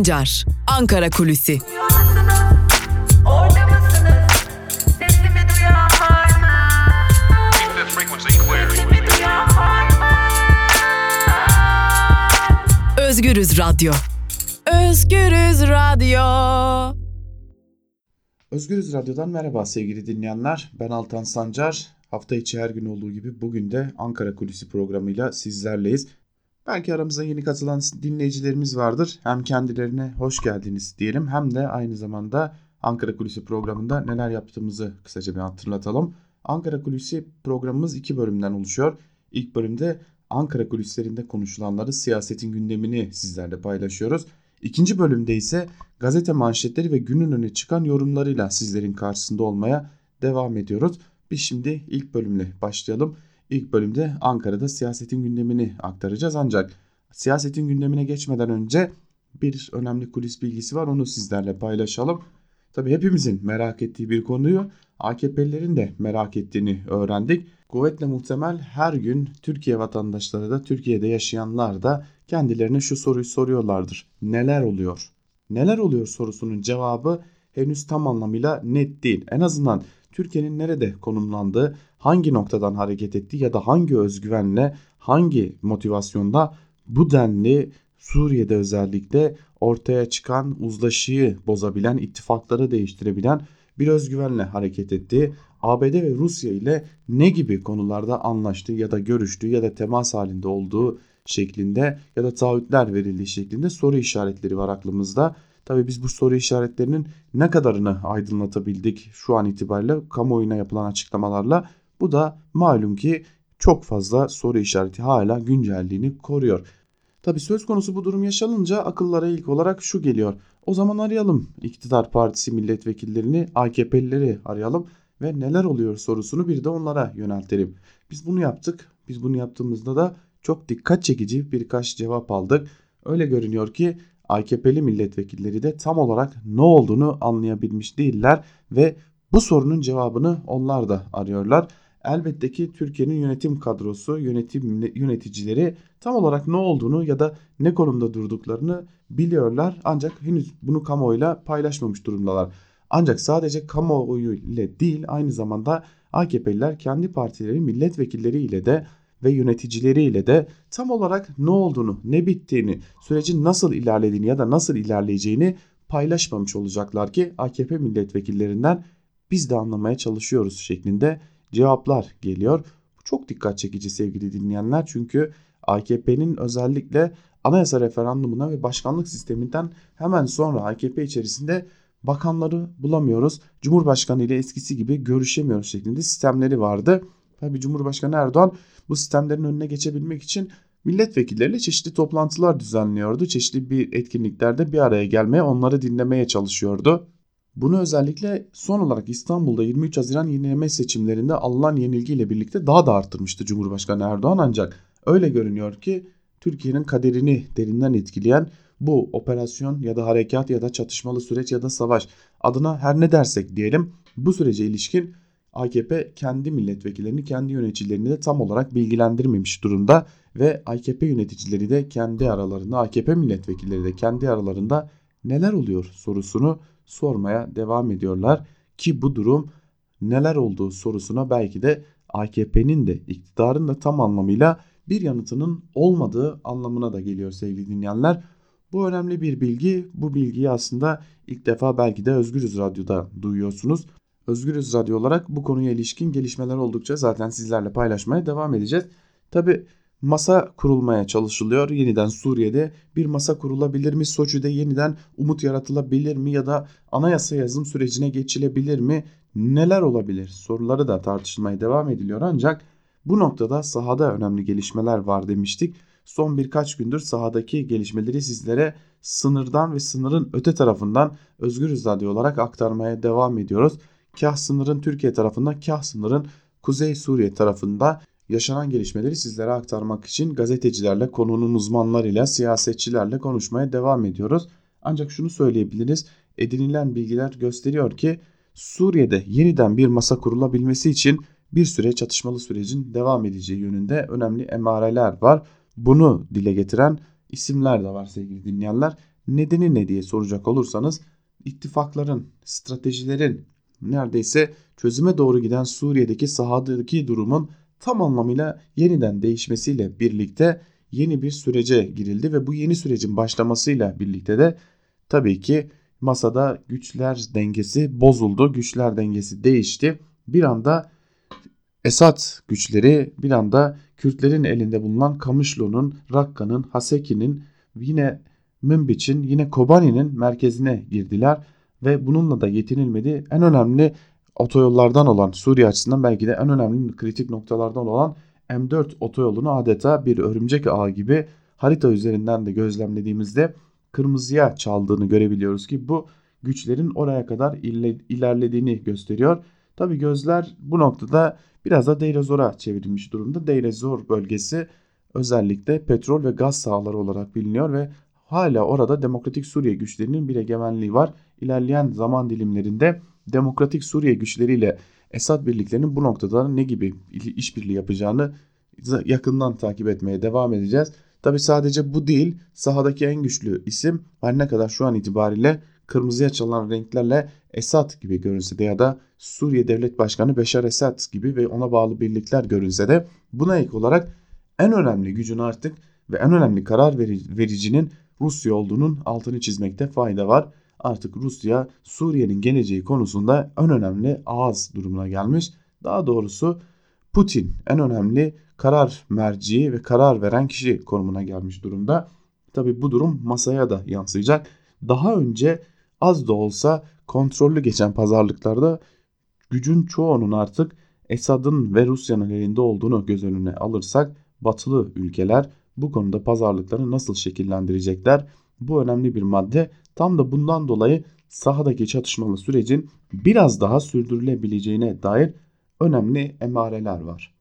Sancar, Ankara Kulüsi. Özgürüz Radyo. Özgürüz Radyo. Özgürüz Radyo'dan merhaba sevgili dinleyenler. Ben Altan Sancar. Hafta içi her gün olduğu gibi bugün de Ankara Kulisi programıyla sizlerleyiz. Belki aramıza yeni katılan dinleyicilerimiz vardır. Hem kendilerine hoş geldiniz diyelim hem de aynı zamanda Ankara Kulisi programında neler yaptığımızı kısaca bir hatırlatalım. Ankara Kulisi programımız iki bölümden oluşuyor. İlk bölümde Ankara kulislerinde konuşulanları, siyasetin gündemini sizlerle paylaşıyoruz. İkinci bölümde ise gazete manşetleri ve günün öne çıkan yorumlarıyla sizlerin karşısında olmaya devam ediyoruz. Biz şimdi ilk bölümle başlayalım. İlk bölümde Ankara'da siyasetin gündemini aktaracağız ancak siyasetin gündemine geçmeden önce bir önemli kulis bilgisi var onu sizlerle paylaşalım. Tabi hepimizin merak ettiği bir konuyu AKP'lilerin de merak ettiğini öğrendik. Kuvvetle muhtemel her gün Türkiye vatandaşları da Türkiye'de yaşayanlar da kendilerine şu soruyu soruyorlardır. Neler oluyor? Neler oluyor sorusunun cevabı henüz tam anlamıyla net değil. En azından Türkiye'nin nerede konumlandığı, hangi noktadan hareket ettiği ya da hangi özgüvenle, hangi motivasyonda bu denli Suriye'de özellikle ortaya çıkan uzlaşıyı bozabilen, ittifakları değiştirebilen bir özgüvenle hareket ettiği, ABD ve Rusya ile ne gibi konularda anlaştığı ya da görüştüğü ya da temas halinde olduğu şeklinde ya da taahhütler verildiği şeklinde soru işaretleri var aklımızda. Tabii biz bu soru işaretlerinin ne kadarını aydınlatabildik şu an itibariyle kamuoyuna yapılan açıklamalarla bu da malum ki çok fazla soru işareti hala güncelliğini koruyor. Tabii söz konusu bu durum yaşanınca akıllara ilk olarak şu geliyor. O zaman arayalım iktidar partisi milletvekillerini, AKP'lileri arayalım ve neler oluyor sorusunu bir de onlara yöneltelim. Biz bunu yaptık. Biz bunu yaptığımızda da çok dikkat çekici birkaç cevap aldık. Öyle görünüyor ki AKP'li milletvekilleri de tam olarak ne olduğunu anlayabilmiş değiller ve bu sorunun cevabını onlar da arıyorlar. Elbette ki Türkiye'nin yönetim kadrosu, yönetim yöneticileri tam olarak ne olduğunu ya da ne konumda durduklarını biliyorlar ancak henüz bunu kamuoyuyla paylaşmamış durumdalar. Ancak sadece kamuoyu ile değil aynı zamanda AKP'liler kendi partileri milletvekilleri ile de ve yöneticileriyle de tam olarak ne olduğunu, ne bittiğini, sürecin nasıl ilerlediğini ya da nasıl ilerleyeceğini paylaşmamış olacaklar ki AKP milletvekillerinden biz de anlamaya çalışıyoruz şeklinde cevaplar geliyor. Bu çok dikkat çekici sevgili dinleyenler çünkü AKP'nin özellikle anayasa referandumuna ve başkanlık sisteminden hemen sonra AKP içerisinde bakanları bulamıyoruz. Cumhurbaşkanı ile eskisi gibi görüşemiyoruz şeklinde sistemleri vardı. Tabi Cumhurbaşkanı Erdoğan bu sistemlerin önüne geçebilmek için milletvekilleriyle çeşitli toplantılar düzenliyordu. Çeşitli bir etkinliklerde bir araya gelmeye, onları dinlemeye çalışıyordu. Bunu özellikle son olarak İstanbul'da 23 Haziran yenileme seçimlerinde alınan yenilgiyle birlikte daha da arttırmıştı Cumhurbaşkanı Erdoğan ancak öyle görünüyor ki Türkiye'nin kaderini derinden etkileyen bu operasyon ya da harekat ya da çatışmalı süreç ya da savaş adına her ne dersek diyelim bu sürece ilişkin AKP kendi milletvekillerini, kendi yöneticilerini de tam olarak bilgilendirmemiş durumda ve AKP yöneticileri de kendi aralarında, AKP milletvekilleri de kendi aralarında neler oluyor sorusunu sormaya devam ediyorlar ki bu durum neler olduğu sorusuna belki de AKP'nin de iktidarın da tam anlamıyla bir yanıtının olmadığı anlamına da geliyor sevgili dinleyenler. Bu önemli bir bilgi. Bu bilgiyi aslında ilk defa belki de Özgürüz Radyo'da duyuyorsunuz. Özgürüz Radyo olarak bu konuya ilişkin gelişmeler oldukça zaten sizlerle paylaşmaya devam edeceğiz. Tabi masa kurulmaya çalışılıyor. Yeniden Suriye'de bir masa kurulabilir mi? Soçi'de yeniden umut yaratılabilir mi? Ya da anayasa yazım sürecine geçilebilir mi? Neler olabilir? Soruları da tartışılmaya devam ediliyor ancak bu noktada sahada önemli gelişmeler var demiştik. Son birkaç gündür sahadaki gelişmeleri sizlere sınırdan ve sınırın öte tarafından Özgürüz Radyo olarak aktarmaya devam ediyoruz kah sınırın Türkiye tarafında kah sınırın Kuzey Suriye tarafında yaşanan gelişmeleri sizlere aktarmak için gazetecilerle, konunun uzmanlarıyla, siyasetçilerle konuşmaya devam ediyoruz. Ancak şunu söyleyebiliriz. Edinilen bilgiler gösteriyor ki Suriye'de yeniden bir masa kurulabilmesi için bir süre çatışmalı sürecin devam edeceği yönünde önemli emareler var. Bunu dile getiren isimler de var sevgili dinleyenler. nedeni ne diye soracak olursanız ittifakların, stratejilerin neredeyse çözüme doğru giden Suriye'deki sahadaki durumun tam anlamıyla yeniden değişmesiyle birlikte yeni bir sürece girildi ve bu yeni sürecin başlamasıyla birlikte de tabii ki masada güçler dengesi bozuldu. Güçler dengesi değişti. Bir anda Esad güçleri bir anda Kürtlerin elinde bulunan Kamışlo'nun, Rakka'nın, Haseki'nin yine Münbiç'in yine Kobani'nin merkezine girdiler ve bununla da yetinilmedi. En önemli otoyollardan olan Suriye açısından belki de en önemli kritik noktalardan olan M4 otoyolunu adeta bir örümcek ağı gibi harita üzerinden de gözlemlediğimizde kırmızıya çaldığını görebiliyoruz ki bu güçlerin oraya kadar ilerlediğini gösteriyor. Tabi gözler bu noktada biraz da Deir çevrilmiş durumda. Deir bölgesi özellikle petrol ve gaz sahaları olarak biliniyor ve hala orada Demokratik Suriye güçlerinin bir egemenliği var. İlerleyen zaman dilimlerinde Demokratik Suriye güçleriyle Esad birliklerinin bu noktada ne gibi işbirliği yapacağını yakından takip etmeye devam edeceğiz. Tabi sadece bu değil sahadaki en güçlü isim her ne kadar şu an itibariyle kırmızıya çalan renklerle Esad gibi görünse de ya da Suriye Devlet Başkanı Beşar Esad gibi ve ona bağlı birlikler görünse de buna ek olarak en önemli gücün artık ve en önemli karar vericinin Rusya olduğunun altını çizmekte fayda var. Artık Rusya Suriye'nin geleceği konusunda en önemli ağız durumuna gelmiş. Daha doğrusu Putin en önemli karar merci ve karar veren kişi konumuna gelmiş durumda. Tabi bu durum masaya da yansıyacak. Daha önce az da olsa kontrollü geçen pazarlıklarda gücün çoğunun artık Esad'ın ve Rusya'nın elinde olduğunu göz önüne alırsak batılı ülkeler bu konuda pazarlıkları nasıl şekillendirecekler? Bu önemli bir madde. Tam da bundan dolayı sahadaki çatışmalı sürecin biraz daha sürdürülebileceğine dair önemli emareler var.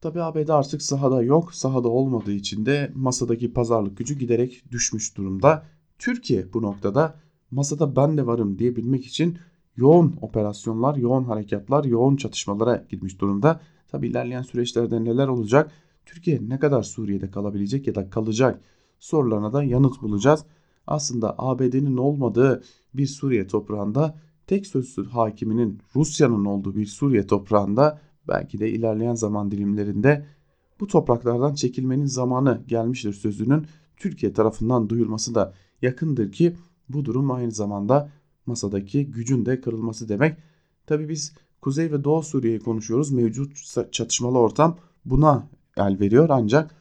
Tabi ABD artık sahada yok. Sahada olmadığı için de masadaki pazarlık gücü giderek düşmüş durumda. Türkiye bu noktada masada ben de varım diyebilmek için yoğun operasyonlar, yoğun harekatlar, yoğun çatışmalara gitmiş durumda. Tabi ilerleyen süreçlerde neler olacak? Türkiye ne kadar Suriye'de kalabilecek ya da kalacak sorularına da yanıt bulacağız. Aslında ABD'nin olmadığı bir Suriye toprağında tek sözsüz hakiminin Rusya'nın olduğu bir Suriye toprağında belki de ilerleyen zaman dilimlerinde bu topraklardan çekilmenin zamanı gelmiştir sözünün Türkiye tarafından duyulması da yakındır ki bu durum aynı zamanda masadaki gücün de kırılması demek. Tabi biz Kuzey ve Doğu Suriye'yi konuşuyoruz. Mevcut çatışmalı ortam buna el veriyor ancak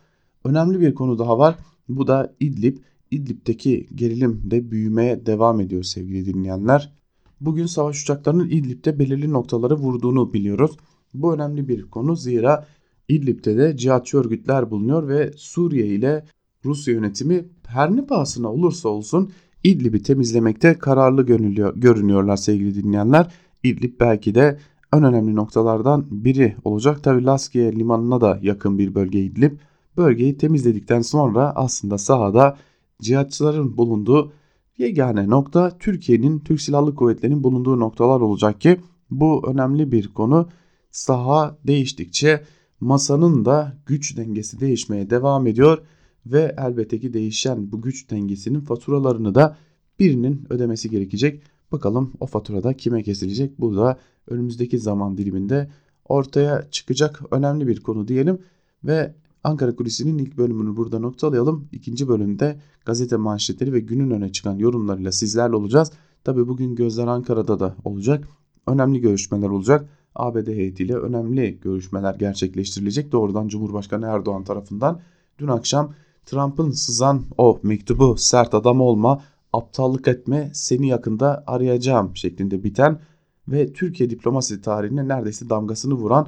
önemli bir konu daha var. Bu da İdlib. İdlib'deki gerilim de büyümeye devam ediyor sevgili dinleyenler. Bugün savaş uçaklarının İdlib'de belirli noktaları vurduğunu biliyoruz. Bu önemli bir konu zira İdlib'de de cihatçı örgütler bulunuyor ve Suriye ile Rusya yönetimi her ne pahasına olursa olsun İdlib'i temizlemekte kararlı görünüyor, görünüyorlar sevgili dinleyenler. İdlib belki de en önemli noktalardan biri olacak. Tabi Laskiye limanına da yakın bir bölge İdlib. Bölgeyi temizledikten sonra aslında sahada cihatçıların bulunduğu yegane nokta Türkiye'nin Türk Silahlı Kuvvetleri'nin bulunduğu noktalar olacak ki bu önemli bir konu. Saha değiştikçe masanın da güç dengesi değişmeye devam ediyor ve elbette ki değişen bu güç dengesinin faturalarını da birinin ödemesi gerekecek. Bakalım o faturada kime kesilecek? Bu da önümüzdeki zaman diliminde ortaya çıkacak önemli bir konu diyelim ve Ankara Kulisi'nin ilk bölümünü burada noktalayalım. İkinci bölümde gazete manşetleri ve günün öne çıkan yorumlarıyla sizlerle olacağız. Tabi bugün gözler Ankara'da da olacak. Önemli görüşmeler olacak. ABD heyetiyle önemli görüşmeler gerçekleştirilecek. Doğrudan Cumhurbaşkanı Erdoğan tarafından dün akşam Trump'ın sızan o mektubu sert adam olma, aptallık etme, seni yakında arayacağım şeklinde biten ve Türkiye diplomasi tarihine neredeyse damgasını vuran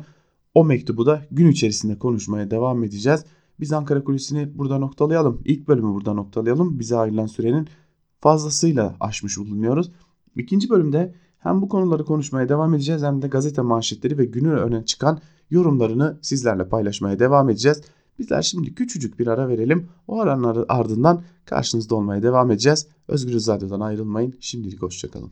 o mektubu da gün içerisinde konuşmaya devam edeceğiz. Biz Ankara Kulisi'ni burada noktalayalım. İlk bölümü burada noktalayalım. Bize ayrılan sürenin fazlasıyla aşmış bulunuyoruz. İkinci bölümde hem bu konuları konuşmaya devam edeceğiz hem de gazete manşetleri ve günün öne çıkan yorumlarını sizlerle paylaşmaya devam edeceğiz. Bizler şimdi küçücük bir ara verelim. O aranın ardından karşınızda olmaya devam edeceğiz. Özgür Radyo'dan ayrılmayın. Şimdilik hoşçakalın.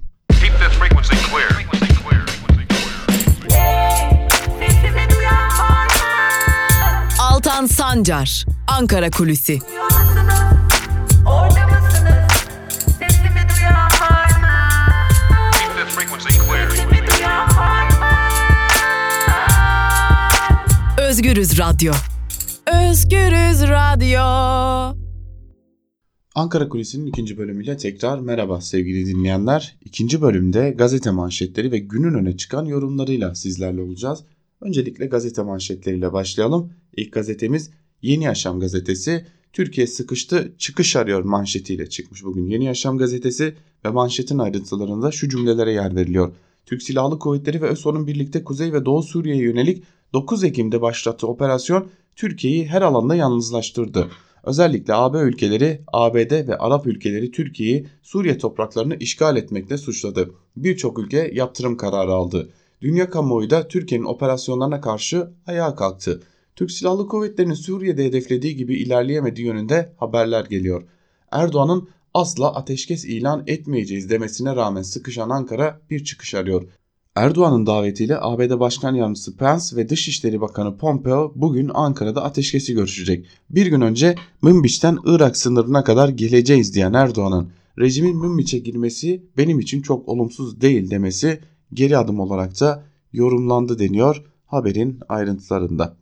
Ozan Sancar, Ankara Kulüsi. Özgürüz Radyo. Özgürüz Radyo. Ankara Kulisi'nin ikinci bölümüyle tekrar merhaba sevgili dinleyenler. İkinci bölümde gazete manşetleri ve günün öne çıkan yorumlarıyla sizlerle olacağız. Öncelikle gazete manşetleriyle başlayalım. İlk gazetemiz Yeni Yaşam gazetesi. Türkiye sıkıştı çıkış arıyor manşetiyle çıkmış bugün Yeni Yaşam gazetesi ve manşetin ayrıntılarında şu cümlelere yer veriliyor. Türk Silahlı Kuvvetleri ve ÖSO'nun birlikte Kuzey ve Doğu Suriye'ye yönelik 9 Ekim'de başlattığı operasyon Türkiye'yi her alanda yalnızlaştırdı. Özellikle AB ülkeleri, ABD ve Arap ülkeleri Türkiye'yi Suriye topraklarını işgal etmekle suçladı. Birçok ülke yaptırım kararı aldı. Dünya kamuoyu da Türkiye'nin operasyonlarına karşı ayağa kalktı. Türk Silahlı Kuvvetleri'nin Suriye'de hedeflediği gibi ilerleyemediği yönünde haberler geliyor. Erdoğan'ın asla ateşkes ilan etmeyeceğiz demesine rağmen sıkışan Ankara bir çıkış arıyor. Erdoğan'ın davetiyle ABD Başkan Yardımcısı Pence ve Dışişleri Bakanı Pompeo bugün Ankara'da ateşkesi görüşecek. Bir gün önce Münbiç'ten Irak sınırına kadar geleceğiz diyen Erdoğan'ın rejimin Münbiç'e girmesi benim için çok olumsuz değil demesi geri adım olarak da yorumlandı deniyor haberin ayrıntılarında.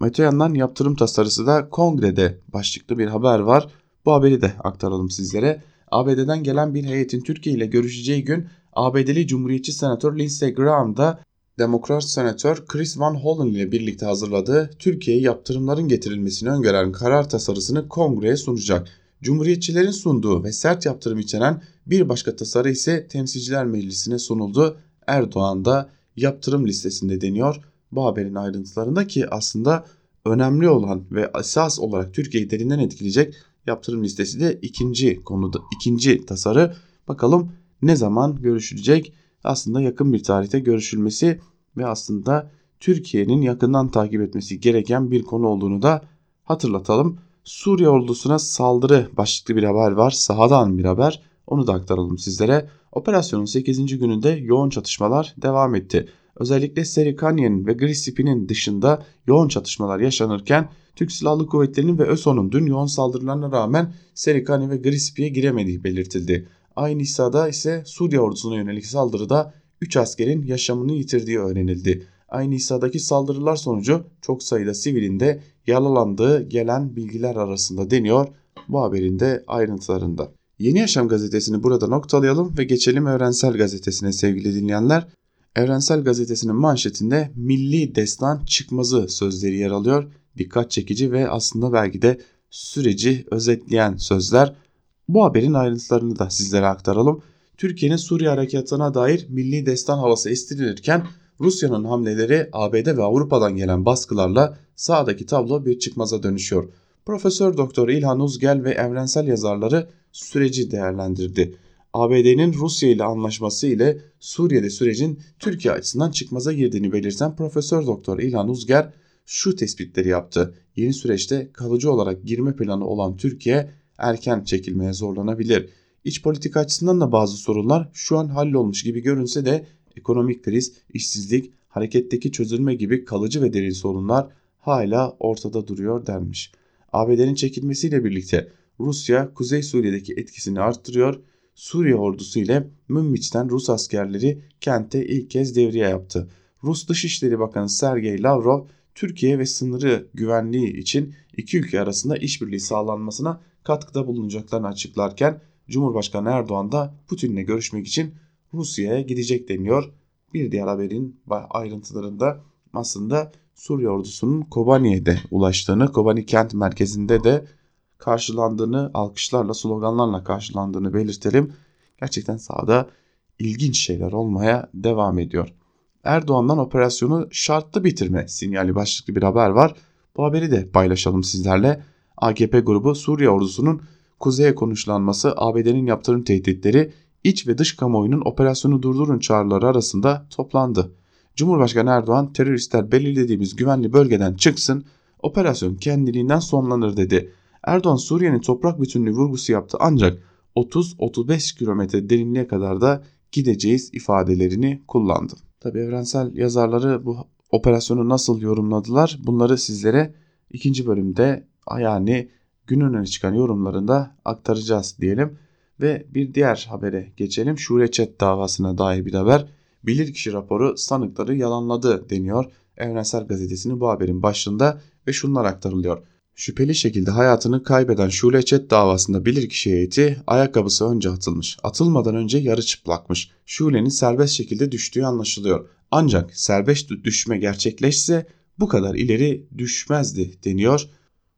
Öte yandan yaptırım tasarısı da kongrede başlıklı bir haber var. Bu haberi de aktaralım sizlere. ABD'den gelen bir heyetin Türkiye ile görüşeceği gün ABD'li Cumhuriyetçi Senatör Lindsey Graham da Demokrat Senatör Chris Van Hollen ile birlikte hazırladığı Türkiye'ye yaptırımların getirilmesini öngören karar tasarısını kongreye sunacak. Cumhuriyetçilerin sunduğu ve sert yaptırım içeren bir başka tasarı ise Temsilciler Meclisi'ne sunuldu. Erdoğan da yaptırım listesinde deniyor. Bu haberin ayrıntılarında ki aslında önemli olan ve esas olarak Türkiye'yi derinden etkileyecek yaptırım listesi de ikinci konuda ikinci tasarı. Bakalım ne zaman görüşülecek? Aslında yakın bir tarihte görüşülmesi ve aslında Türkiye'nin yakından takip etmesi gereken bir konu olduğunu da hatırlatalım. Suriye ordusuna saldırı başlıklı bir haber var. Sahadan bir haber. Onu da aktaralım sizlere. Operasyonun 8. gününde yoğun çatışmalar devam etti. Özellikle Serikaniye'nin ve Grisipi'nin dışında yoğun çatışmalar yaşanırken Türk Silahlı Kuvvetleri'nin ve ÖSO'nun dün yoğun saldırılarına rağmen Serikani ve Grisipi'ye giremediği belirtildi. Aynı hissada ise Suriye ordusuna yönelik saldırıda 3 askerin yaşamını yitirdiği öğrenildi. Aynı hissadaki saldırılar sonucu çok sayıda sivilin de yaralandığı gelen bilgiler arasında deniyor bu haberin de ayrıntılarında. Yeni Yaşam gazetesini burada noktalayalım ve geçelim Evrensel Gazetesi'ne sevgili dinleyenler. Evrensel Gazetesi'nin manşetinde milli destan çıkmazı sözleri yer alıyor. Dikkat çekici ve aslında belki de süreci özetleyen sözler. Bu haberin ayrıntılarını da sizlere aktaralım. Türkiye'nin Suriye harekatına dair milli destan havası estirilirken Rusya'nın hamleleri ABD ve Avrupa'dan gelen baskılarla sağdaki tablo bir çıkmaza dönüşüyor. Profesör Doktor İlhan Uzgel ve evrensel yazarları süreci değerlendirdi. ABD'nin Rusya ile anlaşması ile Suriye'de sürecin Türkiye açısından çıkmaza girdiğini belirten Profesör Doktor İlhan Uzger şu tespitleri yaptı. Yeni süreçte kalıcı olarak girme planı olan Türkiye erken çekilmeye zorlanabilir. İç politika açısından da bazı sorunlar şu an hallolmuş gibi görünse de ekonomik kriz, işsizlik, hareketteki çözülme gibi kalıcı ve derin sorunlar hala ortada duruyor denmiş. ABD'nin çekilmesiyle birlikte Rusya Kuzey Suriye'deki etkisini arttırıyor. Suriye ordusu ile Münbiç'ten Rus askerleri kente ilk kez devriye yaptı. Rus Dışişleri Bakanı Sergey Lavrov Türkiye ve sınırı güvenliği için iki ülke arasında işbirliği sağlanmasına katkıda bulunacaklarını açıklarken Cumhurbaşkanı Erdoğan da Putin'le görüşmek için Rusya'ya gidecek deniyor. Bir diğer haberin ayrıntılarında aslında Suriye ordusunun Kobani'de ulaştığını, Kobani kent merkezinde de karşılandığını, alkışlarla, sloganlarla karşılandığını belirtelim. Gerçekten sahada ilginç şeyler olmaya devam ediyor. Erdoğan'dan operasyonu şartlı bitirme sinyali başlıklı bir haber var. Bu haberi de paylaşalım sizlerle. AKP grubu Suriye ordusunun kuzeye konuşlanması, ABD'nin yaptırım tehditleri, iç ve dış kamuoyunun operasyonu durdurun çağrıları arasında toplandı. Cumhurbaşkanı Erdoğan teröristler belirlediğimiz güvenli bölgeden çıksın, operasyon kendiliğinden sonlanır dedi. Erdoğan Suriye'nin toprak bütünlüğü vurgusu yaptı ancak 30-35 kilometre derinliğe kadar da gideceğiz ifadelerini kullandı. Tabi evrensel yazarları bu operasyonu nasıl yorumladılar bunları sizlere ikinci bölümde yani günün öne çıkan yorumlarında aktaracağız diyelim. Ve bir diğer habere geçelim. Şure Çet davasına dair bir haber. Bilirkişi raporu sanıkları yalanladı deniyor Evrensel Gazetesi'nin bu haberin başlığında ve şunlar aktarılıyor. Şüpheli şekilde hayatını kaybeden Şule Çet davasında bilirkişi heyeti ayakkabısı önce atılmış. Atılmadan önce yarı çıplakmış. Şule'nin serbest şekilde düştüğü anlaşılıyor. Ancak serbest düşme gerçekleşse bu kadar ileri düşmezdi deniyor.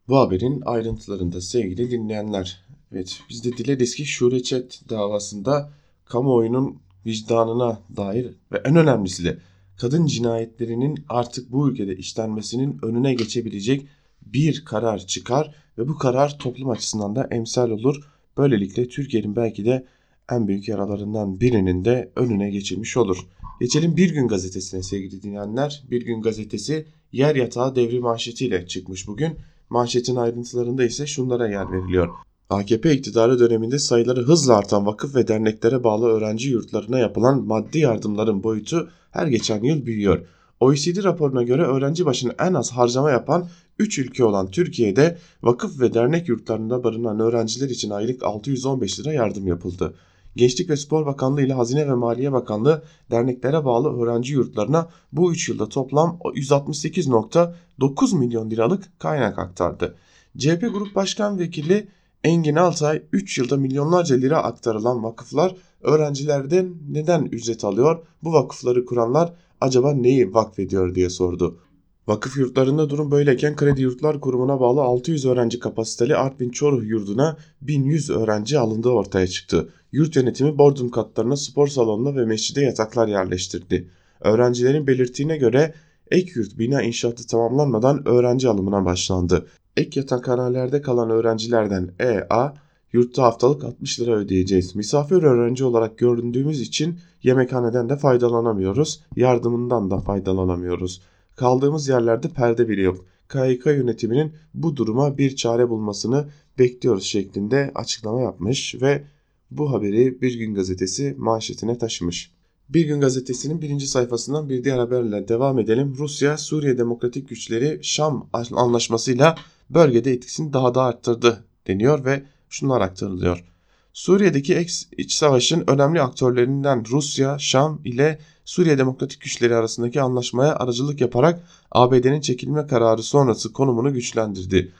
Bu haberin ayrıntılarında sevgili dinleyenler. Evet biz de dileriz ki Şule Çet davasında kamuoyunun vicdanına dair ve en önemlisi de kadın cinayetlerinin artık bu ülkede işlenmesinin önüne geçebilecek bir karar çıkar ve bu karar toplum açısından da emsal olur. Böylelikle Türkiye'nin belki de en büyük yaralarından birinin de önüne geçilmiş olur. Geçelim Bir Gün Gazetesi'ne sevgili dinleyenler. Bir Gün Gazetesi yer yatağı devri manşetiyle çıkmış bugün. Manşetin ayrıntılarında ise şunlara yer veriliyor. AKP iktidarı döneminde sayıları hızla artan vakıf ve derneklere bağlı öğrenci yurtlarına yapılan maddi yardımların boyutu her geçen yıl büyüyor. OECD raporuna göre öğrenci başına en az harcama yapan 3 ülke olan Türkiye'de vakıf ve dernek yurtlarında barınan öğrenciler için aylık 615 lira yardım yapıldı. Gençlik ve Spor Bakanlığı ile Hazine ve Maliye Bakanlığı derneklere bağlı öğrenci yurtlarına bu 3 yılda toplam 168.9 milyon liralık kaynak aktardı. CHP Grup Başkan Vekili Engin Altay 3 yılda milyonlarca lira aktarılan vakıflar öğrencilerden neden ücret alıyor? Bu vakıfları kuranlar acaba neyi vakfediyor diye sordu. Vakıf yurtlarında durum böyleyken Kredi Yurtlar Kurumu'na bağlı 600 öğrenci kapasiteli Artvin Çoruh yurduna 1100 öğrenci alındığı ortaya çıktı. Yurt yönetimi Bodrum katlarına spor salonuna ve mescide yataklar yerleştirdi. Öğrencilerin belirttiğine göre ek yurt bina inşaatı tamamlanmadan öğrenci alımına başlandı. Ek yatakhanelerde kalan öğrencilerden EA yurtta haftalık 60 lira ödeyeceğiz. Misafir öğrenci olarak göründüğümüz için yemekhaneden de faydalanamıyoruz, yardımından da faydalanamıyoruz. Kaldığımız yerlerde perde bile yok. KYK yönetiminin bu duruma bir çare bulmasını bekliyoruz şeklinde açıklama yapmış ve bu haberi Bir Gün Gazetesi manşetine taşımış. Bir Gün Gazetesi'nin birinci sayfasından bir diğer haberle devam edelim. Rusya, Suriye Demokratik Güçleri Şam anlaşmasıyla bölgede etkisini daha da arttırdı deniyor ve şunlar aktarılıyor. Suriye'deki iç savaşın önemli aktörlerinden Rusya, Şam ile Suriye Demokratik Güçleri arasındaki anlaşmaya aracılık yaparak ABD'nin çekilme kararı sonrası konumunu güçlendirdi.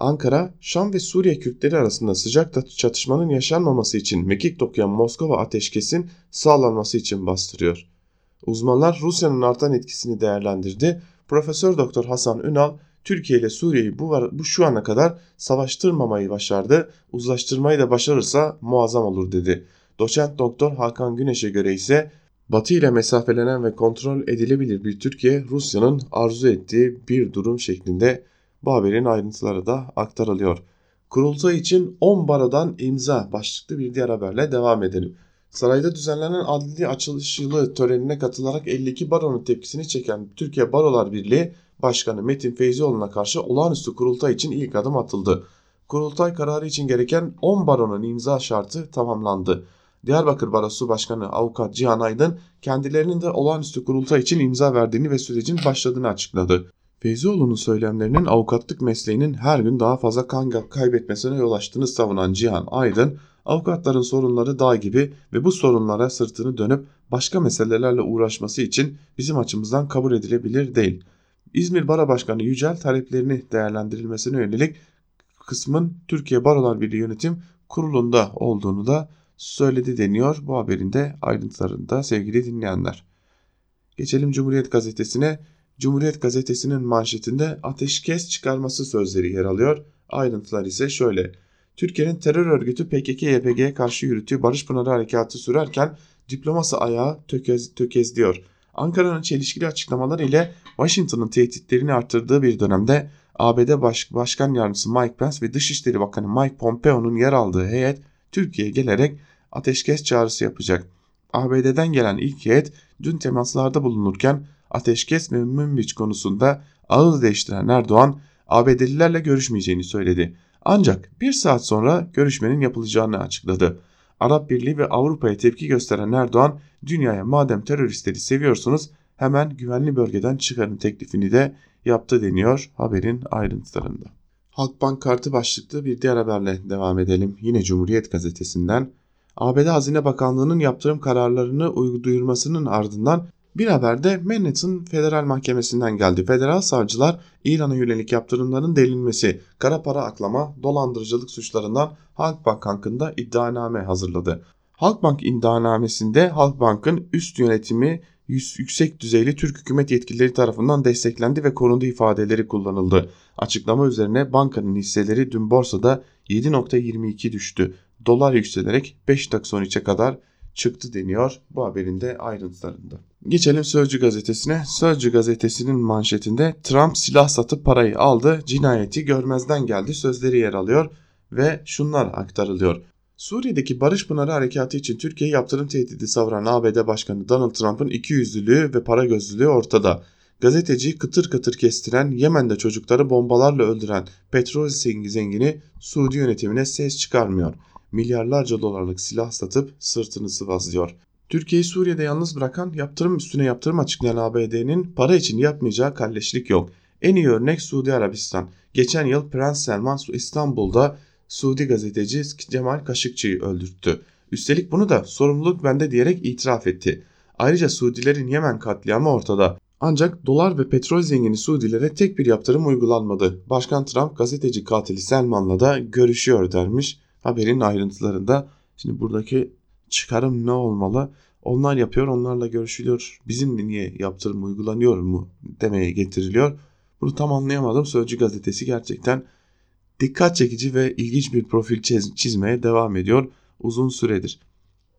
Ankara, Şam ve Suriye Kürtleri arasında sıcak çatışmanın yaşanmaması için mekik dokuyan Moskova ateşkesin sağlanması için bastırıyor. Uzmanlar Rusya'nın artan etkisini değerlendirdi. Profesör Doktor Hasan Ünal, Türkiye ile Suriye'yi bu, bu şu ana kadar savaştırmamayı başardı. Uzlaştırmayı da başarırsa muazzam olur dedi. Doçent Doktor Hakan Güneş'e göre ise Batı ile mesafelenen ve kontrol edilebilir bir Türkiye Rusya'nın arzu ettiği bir durum şeklinde bu haberin ayrıntıları da aktarılıyor. Kurultay için 10 barodan imza başlıklı bir diğer haberle devam edelim. Sarayda düzenlenen adli açılış yılı törenine katılarak 52 baronun tepkisini çeken Türkiye Barolar Birliği Başkanı Metin Feyzioğlu'na karşı olağanüstü kurultay için ilk adım atıldı. Kurultay kararı için gereken 10 baronun imza şartı tamamlandı. Diyarbakır Barosu Başkanı Avukat Cihan Aydın kendilerinin de olağanüstü kurultay için imza verdiğini ve sürecin başladığını açıkladı. Feyzioğlu'nun söylemlerinin avukatlık mesleğinin her gün daha fazla kan kaybetmesine yol açtığını savunan Cihan Aydın, avukatların sorunları dağ gibi ve bu sorunlara sırtını dönüp başka meselelerle uğraşması için bizim açımızdan kabul edilebilir değil. İzmir Bara Başkanı Yücel taleplerini değerlendirilmesine yönelik kısmın Türkiye Barolar Birliği Yönetim Kurulu'nda olduğunu da söyledi deniyor bu haberin de ayrıntılarında sevgili dinleyenler. Geçelim Cumhuriyet Gazetesi'ne. Cumhuriyet Gazetesi'nin manşetinde ateşkes çıkarması sözleri yer alıyor. Ayrıntılar ise şöyle. Türkiye'nin terör örgütü PKK-YPG'ye karşı yürüttüğü Barış Pınarı Harekatı sürerken diploması ayağı tökez, tökezliyor. Ankara'nın çelişkili açıklamaları ile Washington'ın tehditlerini arttırdığı bir dönemde ABD Baş Başkan Yardımcısı Mike Pence ve Dışişleri Bakanı Mike Pompeo'nun yer aldığı heyet Türkiye'ye gelerek ateşkes çağrısı yapacak. ABD'den gelen ilk heyet dün temaslarda bulunurken ateşkes ve Münbiç konusunda ağız değiştiren Erdoğan ABD'lilerle görüşmeyeceğini söyledi. Ancak bir saat sonra görüşmenin yapılacağını açıkladı. Arap Birliği ve Avrupa'ya tepki gösteren Erdoğan dünyaya madem teröristleri seviyorsunuz hemen güvenli bölgeden çıkarın teklifini de yaptı deniyor haberin ayrıntılarında. Halkbank kartı başlıklı bir diğer haberle devam edelim. Yine Cumhuriyet gazetesinden. ABD Hazine Bakanlığı'nın yaptırım kararlarını duyurmasının ardından Bir haber de Manhattan Federal Mahkemesi'nden geldi. Federal savcılar İran'a yönelik yaptırımların delinmesi, kara para aklama, dolandırıcılık suçlarından Halkbank hakkında iddianame hazırladı. Halkbank iddianamesinde Halkbank'ın üst yönetimi yüksek düzeyli Türk hükümet yetkilileri tarafından desteklendi ve korundu ifadeleri kullanıldı. Açıklama üzerine bankanın hisseleri dün borsada 7.22 düştü. Dolar yükselerek 5.93'e kadar çıktı deniyor bu haberin de ayrıntılarında. Geçelim Sözcü gazetesine. Sözcü gazetesinin manşetinde Trump silah satıp parayı aldı, cinayeti görmezden geldi sözleri yer alıyor ve şunlar aktarılıyor. Suriye'deki Barış Pınarı Harekatı için Türkiye yaptırım tehdidi savuran ABD Başkanı Donald Trump'ın ikiyüzlülüğü ve para gözlülüğü ortada. Gazeteciyi kıtır kıtır kestiren, Yemen'de çocukları bombalarla öldüren petrol zengini Suudi yönetimine ses çıkarmıyor. Milyarlarca dolarlık silah satıp sırtını sıvazlıyor. Türkiye'yi Suriye'de yalnız bırakan yaptırım üstüne yaptırım açıklayan ABD'nin para için yapmayacağı kalleşlik yok. En iyi örnek Suudi Arabistan. Geçen yıl Prens Selman İstanbul'da Suudi gazeteci Cemal Kaşıkçı'yı öldürttü. Üstelik bunu da sorumluluk bende diyerek itiraf etti. Ayrıca Suudilerin Yemen katliamı ortada. Ancak dolar ve petrol zengini Suudilere tek bir yaptırım uygulanmadı. Başkan Trump gazeteci katili Selman'la da görüşüyor dermiş haberin ayrıntılarında. Şimdi buradaki çıkarım ne olmalı? Onlar yapıyor, onlarla görüşülüyor. Bizim niye yaptırım uygulanıyor mu demeye getiriliyor. Bunu tam anlayamadım. Sözcü gazetesi gerçekten dikkat çekici ve ilginç bir profil çizmeye devam ediyor uzun süredir.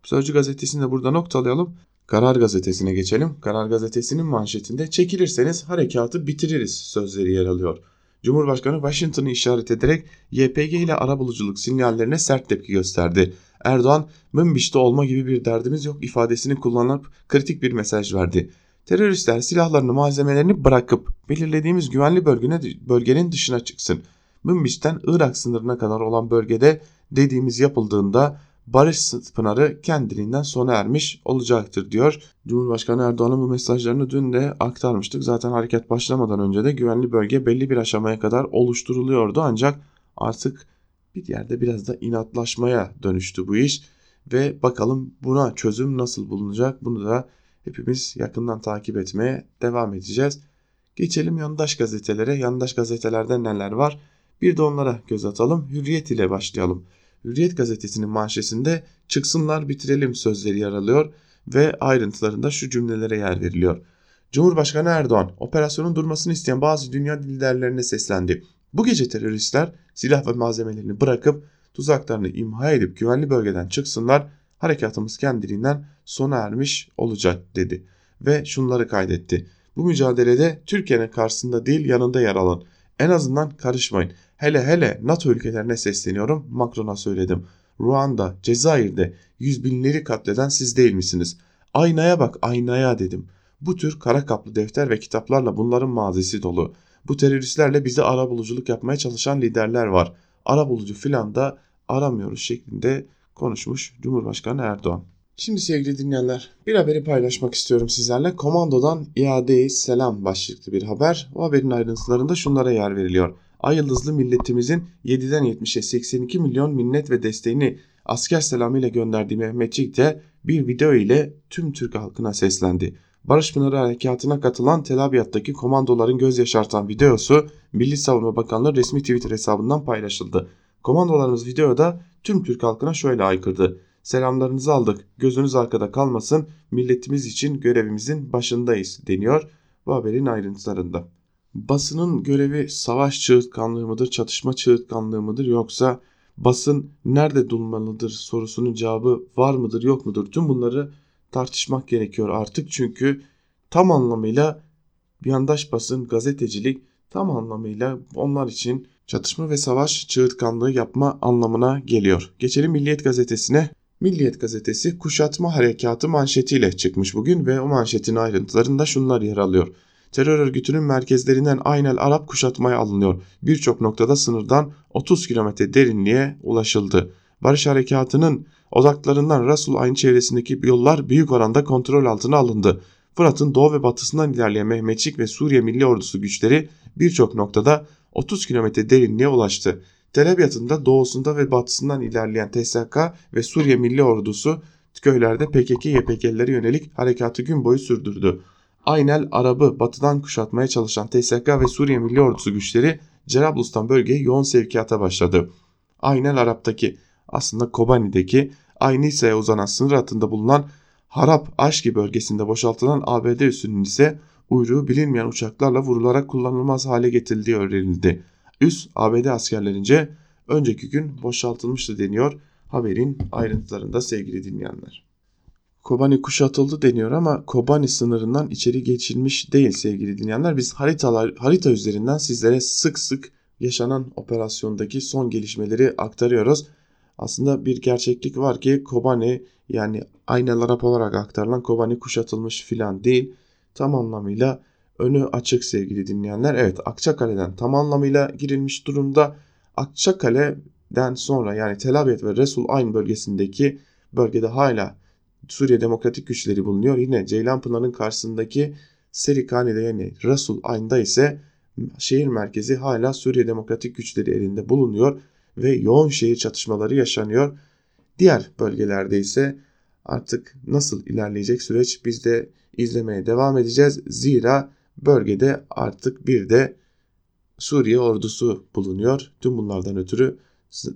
Sözcü gazetesini de burada noktalayalım. Karar gazetesine geçelim. Karar gazetesinin manşetinde çekilirseniz harekatı bitiririz sözleri yer alıyor. Cumhurbaşkanı Washington'ı işaret ederek YPG ile arabuluculuk sinyallerine sert tepki gösterdi. Erdoğan, Münbiş'te olma gibi bir derdimiz yok ifadesini kullanıp kritik bir mesaj verdi. Teröristler silahlarını malzemelerini bırakıp belirlediğimiz güvenli bölgenin dışına çıksın. Münbiş'ten Irak sınırına kadar olan bölgede dediğimiz yapıldığında barış pınarı kendiliğinden sona ermiş olacaktır diyor. Cumhurbaşkanı Erdoğan'ın bu mesajlarını dün de aktarmıştık. Zaten hareket başlamadan önce de güvenli bölge belli bir aşamaya kadar oluşturuluyordu ancak artık bir yerde biraz da inatlaşmaya dönüştü bu iş ve bakalım buna çözüm nasıl bulunacak bunu da hepimiz yakından takip etmeye devam edeceğiz. Geçelim yandaş gazetelere. Yandaş gazetelerde neler var? Bir de onlara göz atalım. Hürriyet ile başlayalım. Hürriyet gazetesinin manşesinde çıksınlar bitirelim sözleri yer alıyor ve ayrıntılarında şu cümlelere yer veriliyor. Cumhurbaşkanı Erdoğan operasyonun durmasını isteyen bazı dünya liderlerine seslendi. Bu gece teröristler silah ve malzemelerini bırakıp tuzaklarını imha edip güvenli bölgeden çıksınlar harekatımız kendiliğinden sona ermiş olacak dedi. Ve şunları kaydetti. Bu mücadelede Türkiye'nin karşısında değil yanında yer alın. En azından karışmayın. Hele hele NATO ülkelerine sesleniyorum Macron'a söyledim. Ruanda, Cezayir'de yüz binleri katleden siz değil misiniz? Aynaya bak aynaya dedim. Bu tür kara kaplı defter ve kitaplarla bunların mazisi dolu. Bu teröristlerle bizi ara buluculuk yapmaya çalışan liderler var. Ara bulucu filan da aramıyoruz şeklinde konuşmuş Cumhurbaşkanı Erdoğan. Şimdi sevgili dinleyenler bir haberi paylaşmak istiyorum sizlerle. Komandodan iadeyi selam başlıklı bir haber. O haberin ayrıntılarında şunlara yer veriliyor. Ay yıldızlı milletimizin 7'den 70'e 82 milyon minnet ve desteğini asker selamı ile gönderdiği Mehmetçik de bir video ile tüm Türk halkına seslendi. Barış Pınarı Harekatı'na katılan Tel Abyad'daki komandoların göz yaşartan videosu Milli Savunma Bakanlığı resmi Twitter hesabından paylaşıldı. Komandolarımız videoda tüm Türk halkına şöyle aykırdı. Selamlarınızı aldık. Gözünüz arkada kalmasın. Milletimiz için görevimizin başındayız deniyor bu haberin ayrıntılarında. Basının görevi savaş çığırtkanlığı mıdır, çatışma çığırtkanlığı mıdır yoksa basın nerede durmalıdır sorusunun cevabı var mıdır yok mudur? Tüm bunları tartışmak gerekiyor artık çünkü tam anlamıyla yandaş basın, gazetecilik tam anlamıyla onlar için çatışma ve savaş çığırtkanlığı yapma anlamına geliyor. Geçelim Milliyet gazetesine. Milliyet gazetesi kuşatma harekatı manşetiyle çıkmış bugün ve o manşetin ayrıntılarında şunlar yer alıyor. Terör örgütünün merkezlerinden Aynel Arap kuşatmaya alınıyor. Birçok noktada sınırdan 30 kilometre derinliğe ulaşıldı. Barış harekatının odaklarından Rasul Ayn çevresindeki yollar büyük oranda kontrol altına alındı. Fırat'ın doğu ve batısından ilerleyen Mehmetçik ve Suriye Milli Ordusu güçleri birçok noktada 30 kilometre derinliğe ulaştı. Tel Abyad'ın da doğusunda ve batısından ilerleyen TSK ve Suriye Milli Ordusu köylerde PKK YPG'lilere yönelik harekatı gün boyu sürdürdü. Aynel Arabı batıdan kuşatmaya çalışan TSK ve Suriye Milli Ordusu güçleri Cerablus'tan bölgeye yoğun sevkiyata başladı. Aynel Arap'taki aslında Kobani'deki Aynisa'ya uzanan sınır hattında bulunan Harap Aşki bölgesinde boşaltılan ABD üssünün ise uyruğu bilinmeyen uçaklarla vurularak kullanılmaz hale getirildiği öğrenildi. Üs ABD askerlerince önceki gün boşaltılmıştı deniyor haberin ayrıntılarında sevgili dinleyenler. Kobani kuşatıldı deniyor ama Kobani sınırından içeri geçilmiş değil sevgili dinleyenler. Biz haritalar harita üzerinden sizlere sık sık yaşanan operasyondaki son gelişmeleri aktarıyoruz. Aslında bir gerçeklik var ki Kobani yani aynı Arap olarak aktarılan Kobani kuşatılmış filan değil. Tam anlamıyla önü açık sevgili dinleyenler. Evet Akçakale'den tam anlamıyla girilmiş durumda. Akçakale'den sonra yani Tel Abyad ve Resul Ayn bölgesindeki bölgede hala Suriye Demokratik Güçleri bulunuyor. Yine Ceylanpınar'ın karşısındaki Serikani'de yani Resul Ayn'da ise şehir merkezi hala Suriye Demokratik Güçleri elinde bulunuyor ve yoğun şehir çatışmaları yaşanıyor. Diğer bölgelerde ise artık nasıl ilerleyecek süreç biz de izlemeye devam edeceğiz. Zira bölgede artık bir de Suriye ordusu bulunuyor. Tüm bunlardan ötürü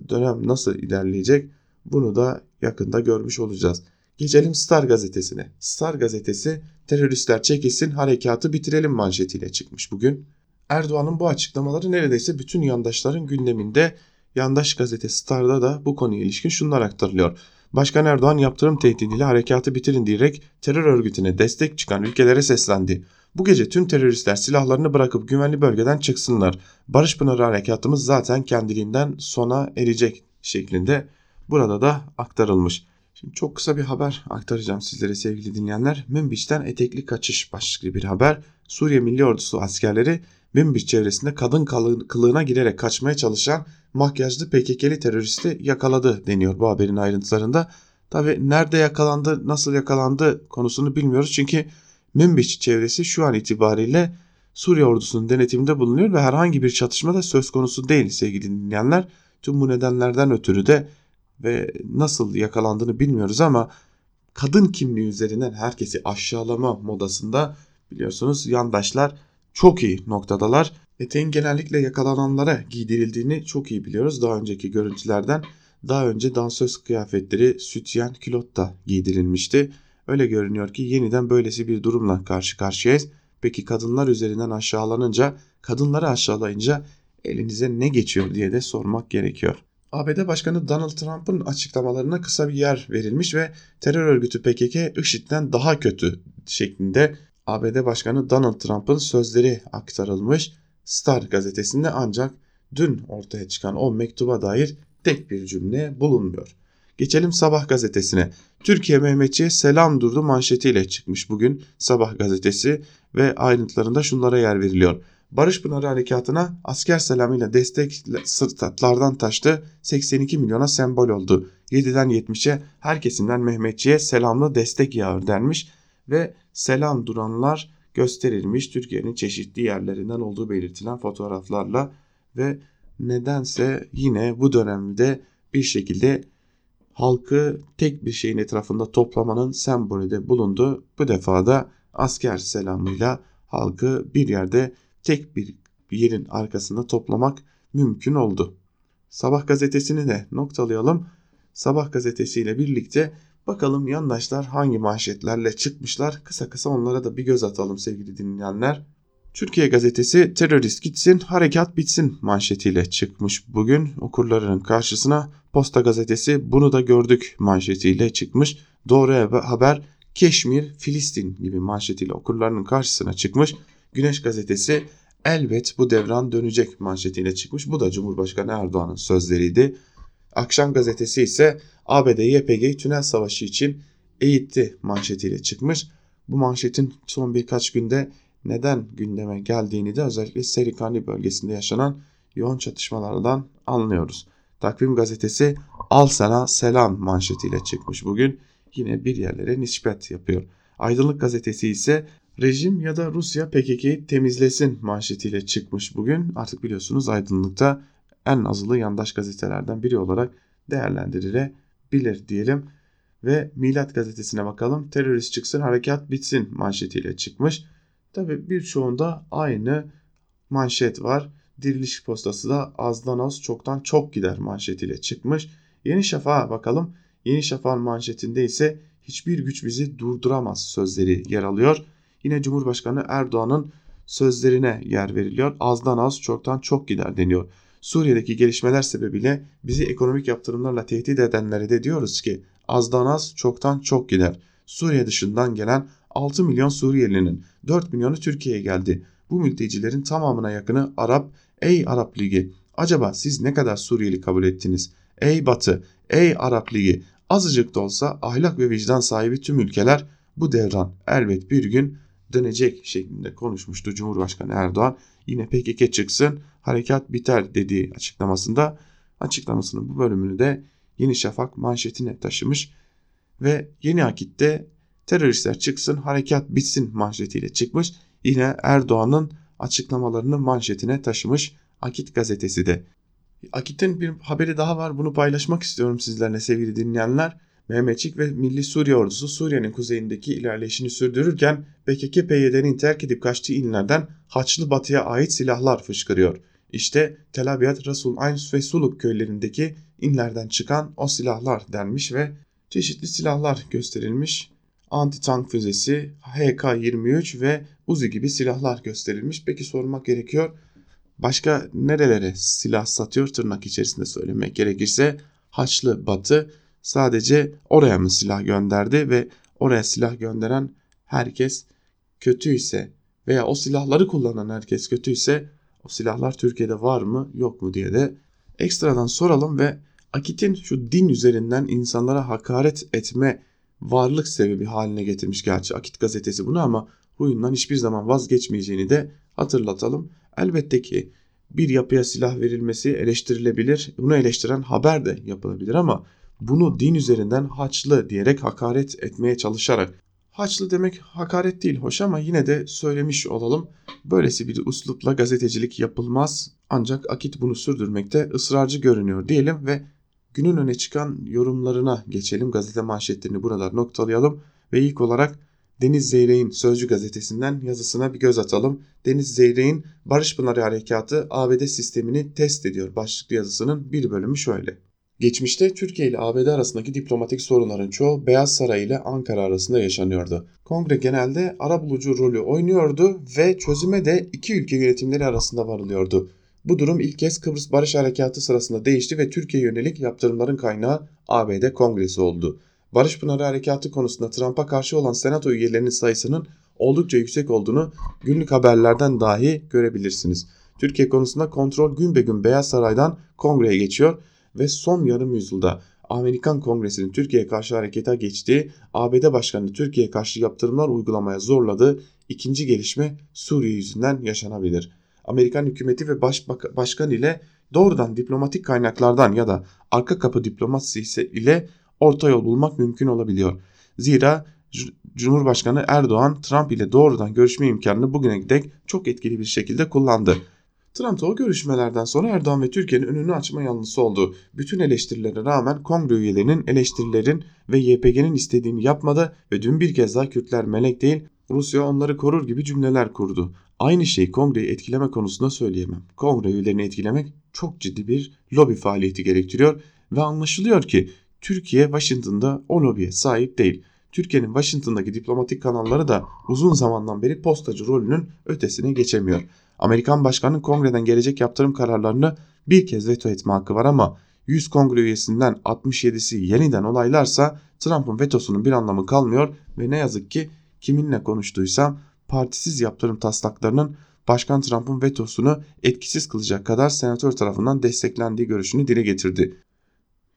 dönem nasıl ilerleyecek bunu da yakında görmüş olacağız. Geçelim Star gazetesine. Star gazetesi teröristler çekilsin harekatı bitirelim manşetiyle çıkmış bugün. Erdoğan'ın bu açıklamaları neredeyse bütün yandaşların gündeminde. Yandaş gazete Star'da da bu konuya ilişkin şunlar aktarılıyor. Başkan Erdoğan yaptırım tehdidiyle harekatı bitirin diyerek terör örgütüne destek çıkan ülkelere seslendi. Bu gece tüm teröristler silahlarını bırakıp güvenli bölgeden çıksınlar. Barış Pınarı harekatımız zaten kendiliğinden sona erecek şeklinde burada da aktarılmış. Şimdi çok kısa bir haber aktaracağım sizlere sevgili dinleyenler. Münbiş'ten etekli kaçış başlıklı bir haber. Suriye Milli Ordusu askerleri Münbiş çevresinde kadın kılığına girerek kaçmaya çalışan makyajlı PKK'li teröristi yakaladı deniyor bu haberin ayrıntılarında. Tabi nerede yakalandı, nasıl yakalandı konusunu bilmiyoruz. Çünkü Münbiş çevresi şu an itibariyle Suriye ordusunun denetiminde bulunuyor ve herhangi bir çatışma da söz konusu değil sevgili dinleyenler. Tüm bu nedenlerden ötürü de ve nasıl yakalandığını bilmiyoruz ama kadın kimliği üzerinden herkesi aşağılama modasında biliyorsunuz yandaşlar çok iyi noktadalar. Eteğin genellikle yakalananlara giydirildiğini çok iyi biliyoruz daha önceki görüntülerden. Daha önce dansöz kıyafetleri sütyen kilotta giydirilmişti. Öyle görünüyor ki yeniden böylesi bir durumla karşı karşıyayız. Peki kadınlar üzerinden aşağılanınca, kadınları aşağılayınca elinize ne geçiyor diye de sormak gerekiyor. ABD Başkanı Donald Trump'ın açıklamalarına kısa bir yer verilmiş ve terör örgütü PKK IŞİD'den daha kötü şeklinde ABD Başkanı Donald Trump'ın sözleri aktarılmış Star gazetesinde ancak dün ortaya çıkan o mektuba dair tek bir cümle bulunmuyor. Geçelim Sabah gazetesine. Türkiye Mehmetçi'ye selam durdu manşetiyle çıkmış bugün Sabah gazetesi ve ayrıntılarında şunlara yer veriliyor. Barış Pınarı Harekatı'na asker selamıyla destek sırtlardan taştı 82 milyona sembol oldu. 7'den 70'e her kesimden Mehmetçi'ye selamlı destek yağır denmiş ve selam duranlar gösterilmiş Türkiye'nin çeşitli yerlerinden olduğu belirtilen fotoğraflarla ve nedense yine bu dönemde bir şekilde halkı tek bir şeyin etrafında toplamanın sembolü de bulundu. Bu defa da asker selamıyla halkı bir yerde tek bir yerin arkasında toplamak mümkün oldu. Sabah gazetesini de noktalayalım. Sabah gazetesiyle birlikte bakalım yandaşlar hangi manşetlerle çıkmışlar. Kısa kısa onlara da bir göz atalım sevgili dinleyenler. Türkiye gazetesi terörist gitsin harekat bitsin manşetiyle çıkmış bugün okurlarının karşısına Posta gazetesi bunu da gördük manşetiyle çıkmış. Doğru haber Keşmir Filistin gibi manşetiyle okurlarının karşısına çıkmış. Güneş gazetesi elbet bu devran dönecek manşetiyle çıkmış. Bu da Cumhurbaşkanı Erdoğan'ın sözleriydi. Akşam gazetesi ise ABD YPG tünel savaşı için eğitti manşetiyle çıkmış. Bu manşetin son birkaç günde neden gündeme geldiğini de özellikle Serikani bölgesinde yaşanan yoğun çatışmalardan anlıyoruz. Takvim gazetesi al sana selam manşetiyle çıkmış bugün. Yine bir yerlere nispet yapıyor. Aydınlık gazetesi ise rejim ya da Rusya PKK'yı temizlesin manşetiyle çıkmış bugün. Artık biliyorsunuz aydınlıkta en azılı yandaş gazetelerden biri olarak değerlendirilebilir diyelim. Ve Milat gazetesine bakalım. Terörist çıksın harekat bitsin manşetiyle çıkmış. Tabi birçoğunda aynı manşet var. Diriliş postası da azdan az çoktan çok gider manşetiyle çıkmış. Yeni Şafak'a bakalım. Yeni Şafak'ın manşetinde ise hiçbir güç bizi durduramaz sözleri yer alıyor. Yine Cumhurbaşkanı Erdoğan'ın sözlerine yer veriliyor. Azdan az çoktan çok gider deniyor. Suriye'deki gelişmeler sebebiyle bizi ekonomik yaptırımlarla tehdit edenlere de diyoruz ki azdan az çoktan çok gider. Suriye dışından gelen 6 milyon Suriyelinin 4 milyonu Türkiye'ye geldi. Bu mültecilerin tamamına yakını Arap. Ey Arap Ligi acaba siz ne kadar Suriyeli kabul ettiniz? Ey Batı, ey Arap Ligi azıcık da olsa ahlak ve vicdan sahibi tüm ülkeler bu devran elbet bir gün dönecek şeklinde konuşmuştu Cumhurbaşkanı Erdoğan. Yine PKK çıksın harekat biter dediği açıklamasında açıklamasının bu bölümünü de Yeni Şafak manşetine taşımış ve Yeni Akit'te teröristler çıksın harekat bitsin manşetiyle çıkmış. Yine Erdoğan'ın açıklamalarını manşetine taşımış Akit gazetesi de. Akit'in bir haberi daha var bunu paylaşmak istiyorum sizlerle sevgili dinleyenler. Mehmetçik ve Milli Suriye Ordusu Suriye'nin kuzeyindeki ilerleyişini sürdürürken PKK-PYD'nin terk edip kaçtığı inlerden Haçlı Batı'ya ait silahlar fışkırıyor. İşte Tel Abyad, Rasul Ayn ve Suluk köylerindeki inlerden çıkan o silahlar denmiş ve çeşitli silahlar gösterilmiş. Anti-tank füzesi, HK-23 ve Uzi gibi silahlar gösterilmiş. Peki sormak gerekiyor. Başka nerelere silah satıyor tırnak içerisinde söylemek gerekirse Haçlı Batı sadece oraya mı silah gönderdi ve oraya silah gönderen herkes kötüyse veya o silahları kullanan herkes kötüyse o silahlar Türkiye'de var mı yok mu diye de ekstradan soralım ve Akit'in şu din üzerinden insanlara hakaret etme varlık sebebi haline getirmiş gerçi Akit gazetesi bunu ama huyundan hiçbir zaman vazgeçmeyeceğini de hatırlatalım. Elbette ki bir yapıya silah verilmesi eleştirilebilir. Bunu eleştiren haber de yapılabilir ama bunu din üzerinden haçlı diyerek hakaret etmeye çalışarak haçlı demek hakaret değil hoş ama yine de söylemiş olalım. Böylesi bir uslupla gazetecilik yapılmaz ancak Akit bunu sürdürmekte ısrarcı görünüyor diyelim ve günün öne çıkan yorumlarına geçelim. Gazete manşetlerini burada noktalayalım ve ilk olarak Deniz Zeyrek'in Sözcü gazetesinden yazısına bir göz atalım. Deniz Zeyrek'in Barış Pınarı Harekatı ABD sistemini test ediyor başlıklı yazısının bir bölümü şöyle. Geçmişte Türkiye ile ABD arasındaki diplomatik sorunların çoğu Beyaz Saray ile Ankara arasında yaşanıyordu. Kongre genelde arabulucu rolü oynuyordu ve çözüme de iki ülke yönetimleri arasında varılıyordu. Bu durum ilk kez Kıbrıs Barış Harekatı sırasında değişti ve Türkiye yönelik yaptırımların kaynağı ABD Kongresi oldu. Barış Pınarı Harekatı konusunda Trump'a karşı olan senato üyelerinin sayısının oldukça yüksek olduğunu günlük haberlerden dahi görebilirsiniz. Türkiye konusunda kontrol gün be gün Beyaz Saray'dan kongreye geçiyor ve son yarım yüzyılda Amerikan Kongresi'nin Türkiye'ye karşı harekete geçtiği, ABD Başkanı Türkiye'ye karşı yaptırımlar uygulamaya zorladığı ikinci gelişme Suriye yüzünden yaşanabilir. Amerikan hükümeti ve başbak başkan ile doğrudan diplomatik kaynaklardan ya da arka kapı diplomasisi ile orta yol bulmak mümkün olabiliyor. Zira Cumhurbaşkanı Erdoğan Trump ile doğrudan görüşme imkanını bugüne dek çok etkili bir şekilde kullandı. Trump da o görüşmelerden sonra Erdoğan ve Türkiye'nin önünü açma yanlısı oldu. Bütün eleştirilere rağmen kongre üyelerinin eleştirilerin ve YPG'nin istediğini yapmadı ve dün bir kez daha Kürtler melek değil Rusya onları korur gibi cümleler kurdu. Aynı şeyi kongreyi etkileme konusunda söyleyemem. Kongre üyelerini etkilemek çok ciddi bir lobi faaliyeti gerektiriyor ve anlaşılıyor ki Türkiye Washington'da o lobiye sahip değil. Türkiye'nin Washington'daki diplomatik kanalları da uzun zamandan beri postacı rolünün ötesine geçemiyor. Amerikan başkanının kongreden gelecek yaptırım kararlarını bir kez veto etme hakkı var ama 100 kongre üyesinden 67'si yeniden olaylarsa Trump'ın vetosunun bir anlamı kalmıyor ve ne yazık ki kiminle konuştuysam partisiz yaptırım taslaklarının Başkan Trump'ın vetosunu etkisiz kılacak kadar senatör tarafından desteklendiği görüşünü dile getirdi.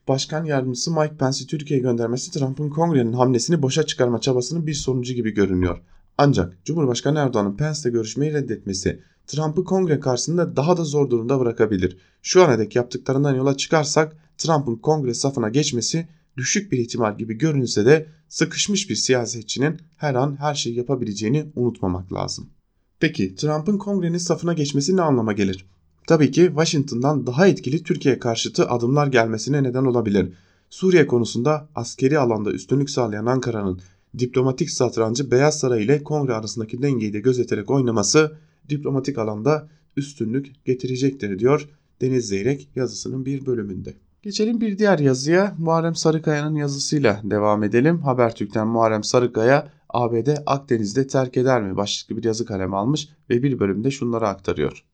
Başkan Yardımcısı Mike Pence'i Türkiye'ye göndermesi Trump'ın kongrenin hamlesini boşa çıkarma çabasının bir sonucu gibi görünüyor. Ancak Cumhurbaşkanı Erdoğan'ın Pence'le görüşmeyi reddetmesi Trump'ı kongre karşısında daha da zor durumda bırakabilir. Şu ana dek yaptıklarından yola çıkarsak Trump'ın kongre safına geçmesi düşük bir ihtimal gibi görünse de sıkışmış bir siyasetçinin her an her şeyi yapabileceğini unutmamak lazım. Peki Trump'ın kongrenin safına geçmesi ne anlama gelir? Tabii ki Washington'dan daha etkili Türkiye karşıtı adımlar gelmesine neden olabilir. Suriye konusunda askeri alanda üstünlük sağlayan Ankara'nın diplomatik satrancı Beyaz Saray ile Kongre arasındaki dengeyi de gözeterek oynaması diplomatik alanda üstünlük getirecektir diyor Deniz Zeyrek yazısının bir bölümünde. Geçelim bir diğer yazıya Muharrem Sarıkaya'nın yazısıyla devam edelim. Habertürk'ten Muharrem Sarıkaya ABD Akdeniz'de terk eder mi başlıklı bir yazı kalemi almış ve bir bölümde şunları aktarıyor.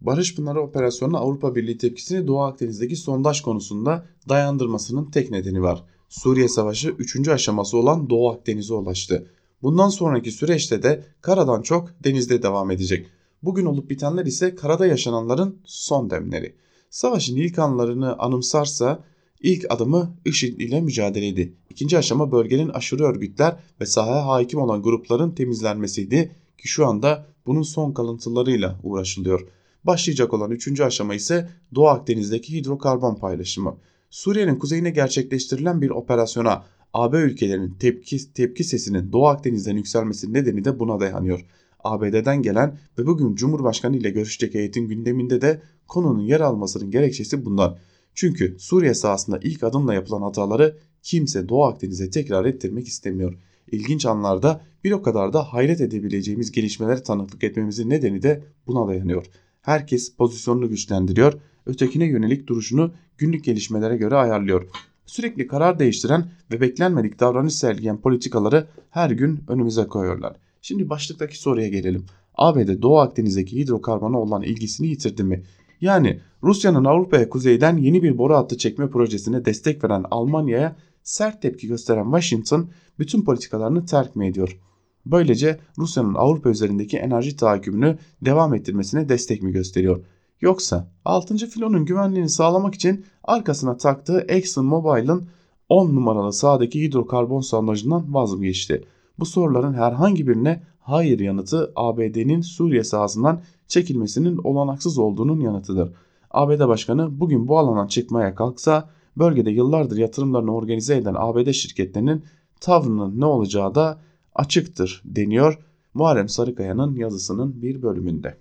Barış Pınarı Operasyonu Avrupa Birliği tepkisini Doğu Akdeniz'deki sondaj konusunda dayandırmasının tek nedeni var. Suriye Savaşı 3. aşaması olan Doğu Akdeniz'e ulaştı. Bundan sonraki süreçte de karadan çok denizde devam edecek. Bugün olup bitenler ise karada yaşananların son demleri. Savaşın ilk anlarını anımsarsa ilk adımı IŞİD ile mücadeleydi. İkinci aşama bölgenin aşırı örgütler ve sahaya hakim olan grupların temizlenmesiydi ki şu anda bunun son kalıntılarıyla uğraşılıyor. Başlayacak olan üçüncü aşama ise Doğu Akdeniz'deki hidrokarbon paylaşımı. Suriye'nin kuzeyine gerçekleştirilen bir operasyona AB ülkelerinin tepki, tepki sesinin Doğu Akdeniz'den yükselmesi nedeni de buna dayanıyor. ABD'den gelen ve bugün Cumhurbaşkanı ile görüşecek heyetin gündeminde de konunun yer almasının gerekçesi bundan. Çünkü Suriye sahasında ilk adımla yapılan hataları kimse Doğu Akdeniz'e tekrar ettirmek istemiyor. İlginç anlarda bir o kadar da hayret edebileceğimiz gelişmelere tanıklık etmemizin nedeni de buna dayanıyor. Herkes pozisyonunu güçlendiriyor, ötekine yönelik duruşunu günlük gelişmelere göre ayarlıyor. Sürekli karar değiştiren ve beklenmedik davranış sergileyen politikaları her gün önümüze koyuyorlar. Şimdi başlıktaki soruya gelelim. ABD Doğu Akdeniz'deki hidrokarbona olan ilgisini yitirdi mi? Yani Rusya'nın Avrupa'ya kuzeyden yeni bir boru hattı çekme projesine destek veren Almanya'ya sert tepki gösteren Washington bütün politikalarını terk mi ediyor? Böylece Rusya'nın Avrupa üzerindeki enerji tahakkümünü devam ettirmesine destek mi gösteriyor? Yoksa 6. filonun güvenliğini sağlamak için arkasına taktığı Exxon Mobil'ın 10 numaralı sağdaki hidrokarbon sondajından vaz mı geçti? Bu soruların herhangi birine hayır yanıtı ABD'nin Suriye sahasından çekilmesinin olanaksız olduğunun yanıtıdır. ABD Başkanı bugün bu alandan çıkmaya kalksa bölgede yıllardır yatırımlarını organize eden ABD şirketlerinin tavrının ne olacağı da açıktır deniyor Muharrem Sarıkaya'nın yazısının bir bölümünde.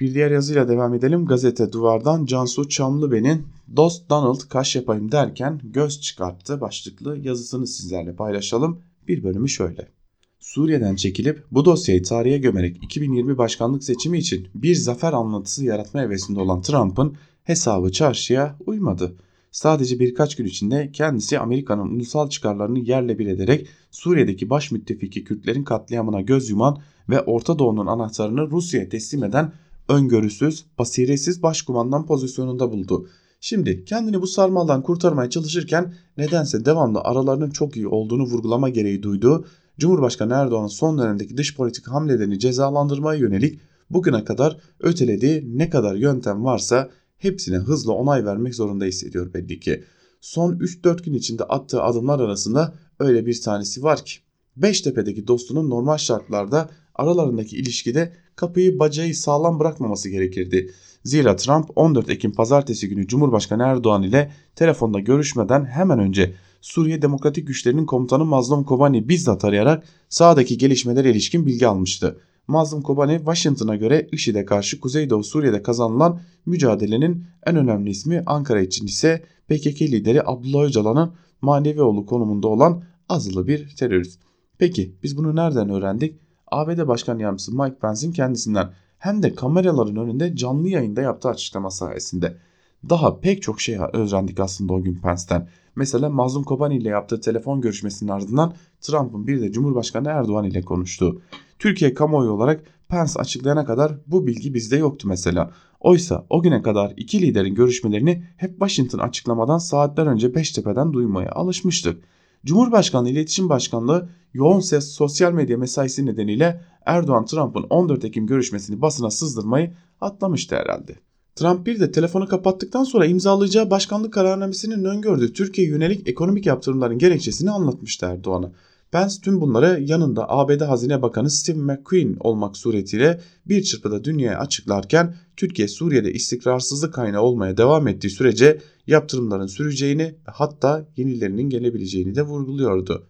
Bir diğer yazıyla devam edelim. Gazete Duvar'dan Cansu Çamlıben'in Dost Donald kaş yapayım derken göz çıkarttı başlıklı yazısını sizlerle paylaşalım. Bir bölümü şöyle. Suriye'den çekilip bu dosyayı tarihe gömerek 2020 başkanlık seçimi için bir zafer anlatısı yaratma hevesinde olan Trump'ın hesabı çarşıya uymadı. Sadece birkaç gün içinde kendisi Amerika'nın ulusal çıkarlarını yerle bir ederek Suriye'deki baş müttefiki Kürtlerin katliamına göz yuman ve Orta Doğu'nun anahtarını Rusya'ya teslim eden öngörüsüz, basiretsiz başkumandan pozisyonunda buldu. Şimdi kendini bu sarmaldan kurtarmaya çalışırken nedense devamlı aralarının çok iyi olduğunu vurgulama gereği duyduğu Cumhurbaşkanı Erdoğan'ın son dönemdeki dış politik hamlelerini cezalandırmaya yönelik bugüne kadar ötelediği ne kadar yöntem varsa hepsine hızla onay vermek zorunda hissediyor belli ki. Son 3-4 gün içinde attığı adımlar arasında öyle bir tanesi var ki Beştepe'deki dostunun normal şartlarda aralarındaki ilişkide kapıyı bacayı sağlam bırakmaması gerekirdi. Zira Trump 14 Ekim pazartesi günü Cumhurbaşkanı Erdoğan ile telefonda görüşmeden hemen önce Suriye Demokratik Güçlerinin komutanı Mazlum Kobani bizzat arayarak sahadaki gelişmelere ilişkin bilgi almıştı. Mazlum Kobani Washington'a göre IŞİD'e karşı Kuzeydoğu Suriye'de kazanılan mücadelenin en önemli ismi Ankara için ise PKK lideri Abdullah Öcalan'ın manevi oğlu konumunda olan azılı bir terörist. Peki biz bunu nereden öğrendik? ABD Başkan Yardımcısı Mike Pence'in kendisinden hem de kameraların önünde canlı yayında yaptığı açıklama sayesinde. Daha pek çok şey öğrendik aslında o gün Pence'ten. Mesela Mazlum Kobani ile yaptığı telefon görüşmesinin ardından Trump'ın bir de Cumhurbaşkanı Erdoğan ile konuştuğu. Türkiye kamuoyu olarak Pence açıklayana kadar bu bilgi bizde yoktu mesela. Oysa o güne kadar iki liderin görüşmelerini hep Washington açıklamadan saatler önce Beştepe'den duymaya alışmıştık. Cumhurbaşkanlığı İletişim Başkanlığı yoğun ses sosyal medya mesaisi nedeniyle Erdoğan Trump'ın 14 Ekim görüşmesini basına sızdırmayı atlamıştı herhalde. Trump bir de telefonu kapattıktan sonra imzalayacağı başkanlık kararnamesinin öngördüğü Türkiye yönelik ekonomik yaptırımların gerekçesini anlatmıştı Erdoğan'a. Pence tüm bunları yanında ABD Hazine Bakanı Steve McQueen olmak suretiyle bir çırpıda dünyaya açıklarken Türkiye Suriye'de istikrarsızlık kaynağı olmaya devam ettiği sürece yaptırımların süreceğini hatta yenilerinin gelebileceğini de vurguluyordu.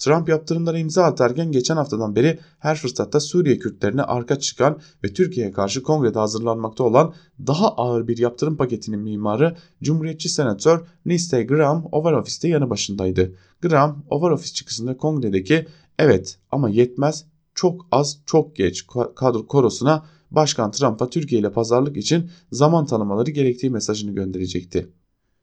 Trump yaptırımlara imza atarken geçen haftadan beri her fırsatta Suriye Kürtlerine arka çıkan ve Türkiye'ye karşı kongrede hazırlanmakta olan daha ağır bir yaptırım paketinin mimarı Cumhuriyetçi Senatör Lindsey Graham Oval Office'te yanı başındaydı. Graham Oval Office çıkışında kongredeki evet ama yetmez çok az çok geç kadro korosuna Başkan Trump'a Türkiye ile pazarlık için zaman tanımaları gerektiği mesajını gönderecekti.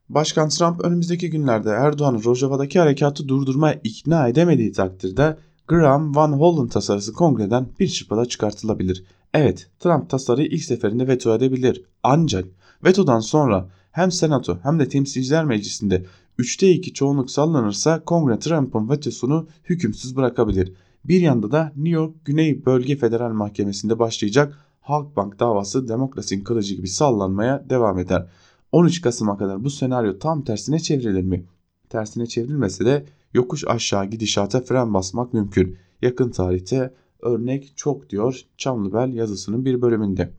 Başkan Trump önümüzdeki günlerde Erdoğan'ı Rojava'daki harekatı durdurmaya ikna edemediği takdirde Graham Van Hollen tasarısı kongreden bir çırpıda çıkartılabilir. Evet Trump tasarıyı ilk seferinde veto edebilir ancak vetodan sonra hem senato hem de temsilciler meclisinde 3'te 2 çoğunluk sallanırsa kongre Trump'ın vetosunu hükümsüz bırakabilir. Bir yanda da New York Güney Bölge Federal Mahkemesi'nde başlayacak Halkbank davası demokrasinin kılıcı gibi sallanmaya devam eder. 13 Kasım'a kadar bu senaryo tam tersine çevrilir mi? Tersine çevrilmese de yokuş aşağı gidişata fren basmak mümkün. Yakın tarihte örnek çok diyor Çamlıbel yazısının bir bölümünde.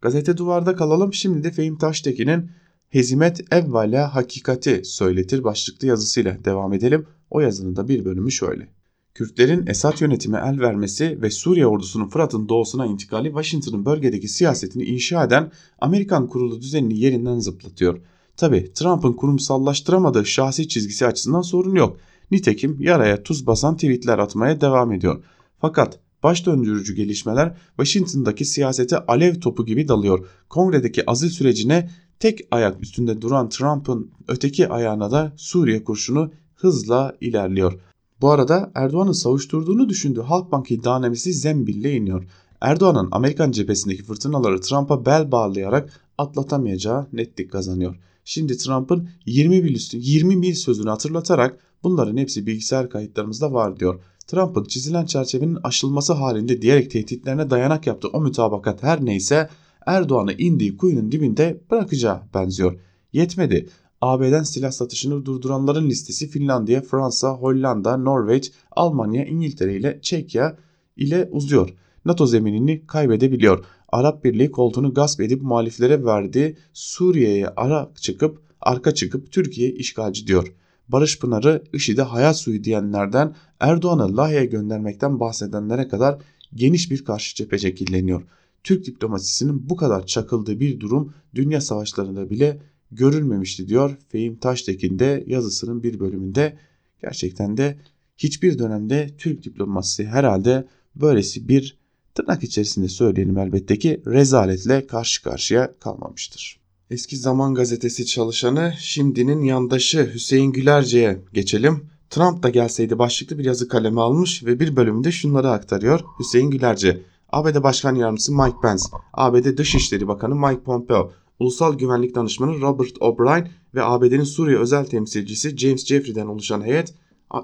Gazete duvarda kalalım şimdi de Fehim Taştekin'in Hezimet evvela hakikati söyletir başlıklı yazısıyla devam edelim. O yazının da bir bölümü şöyle. Kürtlerin Esad yönetime el vermesi ve Suriye ordusunun Fırat'ın doğusuna intikali Washington'ın bölgedeki siyasetini inşa eden Amerikan kurulu düzenini yerinden zıplatıyor. Tabi Trump'ın kurumsallaştıramadığı şahsi çizgisi açısından sorun yok. Nitekim yaraya tuz basan tweetler atmaya devam ediyor. Fakat baş döndürücü gelişmeler Washington'daki siyasete alev topu gibi dalıyor. Kongredeki azil sürecine tek ayak üstünde duran Trump'ın öteki ayağına da Suriye kurşunu hızla ilerliyor. Bu arada Erdoğan'ın savuşturduğunu düşündüğü Halkbank iddianamesi zembille iniyor. Erdoğan'ın Amerikan cephesindeki fırtınaları Trump'a bel bağlayarak atlatamayacağı netlik kazanıyor. Şimdi Trump'ın 20 mil, 20 mil sözünü hatırlatarak bunların hepsi bilgisayar kayıtlarımızda var diyor. Trump'ın çizilen çerçevenin aşılması halinde diyerek tehditlerine dayanak yaptığı o mütabakat her neyse Erdoğan'ı indiği kuyunun dibinde bırakacağı benziyor. Yetmedi. AB'den silah satışını durduranların listesi Finlandiya, Fransa, Hollanda, Norveç, Almanya, İngiltere ile Çekya ile uzuyor. NATO zeminini kaybedebiliyor. Arap Birliği koltuğunu gasp edip muhaliflere verdi. Suriye'ye ara çıkıp arka çıkıp Türkiye işgalci diyor. Barış Pınarı IŞİD'e hayat suyu diyenlerden Erdoğan'ı Lahey'e göndermekten bahsedenlere kadar geniş bir karşı cephe şekilleniyor. Türk diplomasisinin bu kadar çakıldığı bir durum dünya savaşlarında bile görülmemişti diyor Fehim Taştekin de yazısının bir bölümünde. Gerçekten de hiçbir dönemde Türk diplomasisi herhalde böylesi bir tırnak içerisinde söyleyelim elbette ki rezaletle karşı karşıya kalmamıştır. Eski Zaman Gazetesi çalışanı şimdinin yandaşı Hüseyin Gülerce'ye geçelim. Trump da gelseydi başlıklı bir yazı kalemi almış ve bir bölümde şunları aktarıyor Hüseyin Gülerce. ABD Başkan Yardımcısı Mike Pence, ABD Dışişleri Bakanı Mike Pompeo, Ulusal Güvenlik Danışmanı Robert O'Brien ve ABD'nin Suriye özel temsilcisi James Jeffrey'den oluşan heyet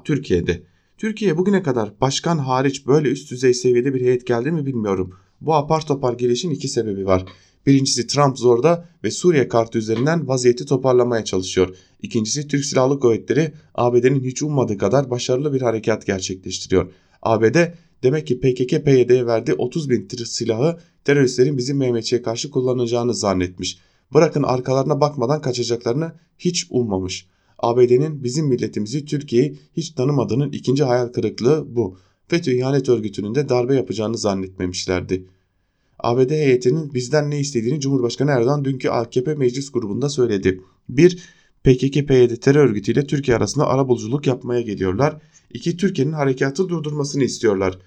Türkiye'de. Türkiye bugüne kadar başkan hariç böyle üst düzey seviyede bir heyet geldi mi bilmiyorum. Bu apar topar gelişin iki sebebi var. Birincisi Trump zorda ve Suriye kartı üzerinden vaziyeti toparlamaya çalışıyor. İkincisi Türk Silahlı Kuvvetleri ABD'nin hiç ummadığı kadar başarılı bir harekat gerçekleştiriyor. ABD demek ki PKK-PYD'ye verdiği 30 bin silahı teröristlerin bizim Mehmetçi'ye karşı kullanacağını zannetmiş. Bırakın arkalarına bakmadan kaçacaklarını hiç ummamış. ABD'nin bizim milletimizi Türkiye'yi hiç tanımadığının ikinci hayal kırıklığı bu. FETÖ ihanet örgütünün de darbe yapacağını zannetmemişlerdi. ABD heyetinin bizden ne istediğini Cumhurbaşkanı Erdoğan dünkü AKP meclis grubunda söyledi. 1. PKK-PYD terör örgütüyle Türkiye arasında arabuluculuk yapmaya geliyorlar. 2. Türkiye'nin harekatı durdurmasını istiyorlar.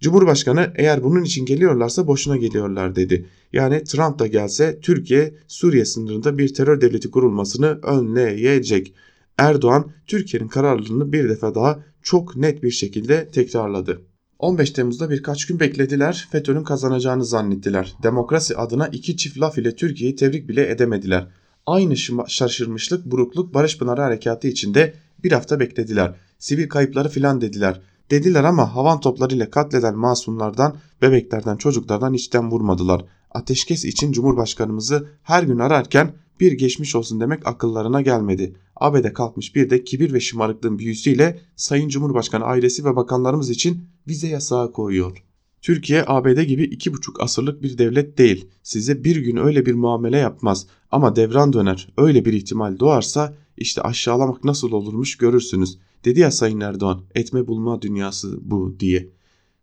Cumhurbaşkanı eğer bunun için geliyorlarsa boşuna geliyorlar dedi. Yani Trump da gelse Türkiye Suriye sınırında bir terör devleti kurulmasını önleyecek. Erdoğan Türkiye'nin kararlılığını bir defa daha çok net bir şekilde tekrarladı. 15 Temmuz'da birkaç gün beklediler. FETÖ'nün kazanacağını zannettiler. Demokrasi adına iki çift laf ile Türkiye'yi tebrik bile edemediler. Aynı şaşırmışlık, burukluk Barış Pınarı Harekatı içinde bir hafta beklediler. Sivil kayıpları filan dediler. Dediler ama havan toplarıyla katleden masumlardan, bebeklerden, çocuklardan içten vurmadılar. Ateşkes için Cumhurbaşkanımızı her gün ararken bir geçmiş olsun demek akıllarına gelmedi. ABD kalkmış bir de kibir ve şımarıklığın büyüsüyle Sayın Cumhurbaşkanı ailesi ve bakanlarımız için vize yasağı koyuyor. Türkiye ABD gibi iki buçuk asırlık bir devlet değil. Size bir gün öyle bir muamele yapmaz. Ama devran döner. Öyle bir ihtimal doğarsa işte aşağılamak nasıl olurmuş görürsünüz. Dedi ya Sayın Erdoğan etme bulma dünyası bu diye.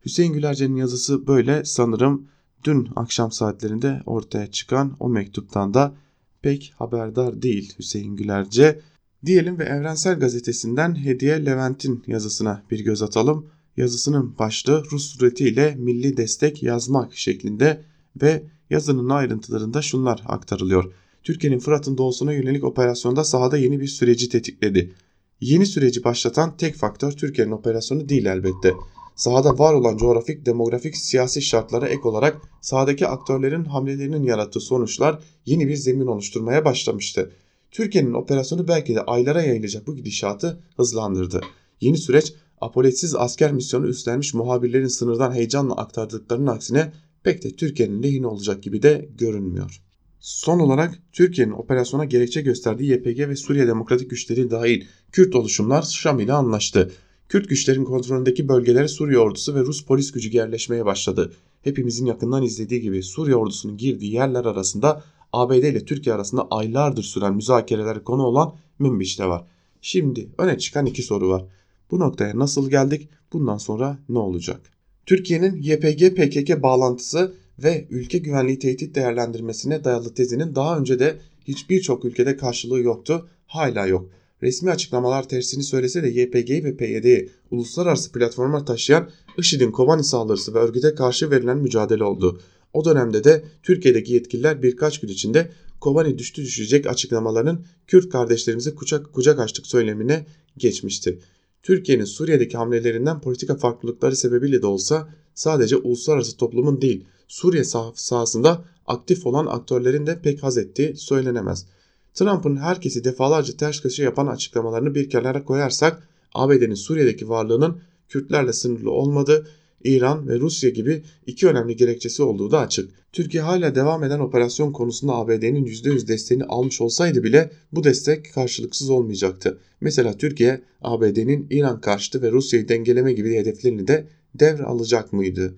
Hüseyin Gülerce'nin yazısı böyle sanırım dün akşam saatlerinde ortaya çıkan o mektuptan da pek haberdar değil Hüseyin Gülerce. Diyelim ve Evrensel Gazetesi'nden Hediye Levent'in yazısına bir göz atalım. Yazısının başlığı Rus suretiyle milli destek yazmak şeklinde ve yazının ayrıntılarında şunlar aktarılıyor. Türkiye'nin Fırat'ın doğusuna yönelik operasyonda sahada yeni bir süreci tetikledi. Yeni süreci başlatan tek faktör Türkiye'nin operasyonu değil elbette. Sahada var olan coğrafik, demografik, siyasi şartlara ek olarak sahadaki aktörlerin hamlelerinin yarattığı sonuçlar yeni bir zemin oluşturmaya başlamıştı. Türkiye'nin operasyonu belki de aylara yayılacak bu gidişatı hızlandırdı. Yeni süreç apoletsiz asker misyonu üstlenmiş muhabirlerin sınırdan heyecanla aktardıklarının aksine pek de Türkiye'nin lehine olacak gibi de görünmüyor. Son olarak Türkiye'nin operasyona gerekçe gösterdiği YPG ve Suriye Demokratik Güçleri dahil Kürt oluşumlar Şam ile anlaştı. Kürt güçlerin kontrolündeki bölgelere Suriye ordusu ve Rus polis gücü yerleşmeye başladı. Hepimizin yakından izlediği gibi Suriye ordusunun girdiği yerler arasında ABD ile Türkiye arasında aylardır süren müzakereler konu olan Münbiç de var. Şimdi öne çıkan iki soru var. Bu noktaya nasıl geldik? Bundan sonra ne olacak? Türkiye'nin YPG-PKK bağlantısı ve ülke güvenliği tehdit değerlendirmesine dayalı tezinin daha önce de hiçbir çok ülkede karşılığı yoktu. Hala yok. Resmi açıklamalar tersini söylese de YPG'yi ve PYD'yi uluslararası platforma taşıyan IŞİD'in Kobani saldırısı ve örgüte karşı verilen mücadele oldu. O dönemde de Türkiye'deki yetkililer birkaç gün içinde Kobani düştü düşecek açıklamaların Kürt kardeşlerimize kucak, kucak açtık söylemine geçmişti. Türkiye'nin Suriye'deki hamlelerinden politika farklılıkları sebebiyle de olsa sadece uluslararası toplumun değil Suriye sah sahasında aktif olan aktörlerin de pek haz ettiği söylenemez. Trump'ın herkesi defalarca ters köşe yapan açıklamalarını bir kenara koyarsak ABD'nin Suriye'deki varlığının Kürtlerle sınırlı olmadığı, İran ve Rusya gibi iki önemli gerekçesi olduğu da açık. Türkiye hala devam eden operasyon konusunda ABD'nin %100 desteğini almış olsaydı bile bu destek karşılıksız olmayacaktı. Mesela Türkiye ABD'nin İran karşıtı ve Rusya'yı dengeleme gibi hedeflerini de devre alacak mıydı?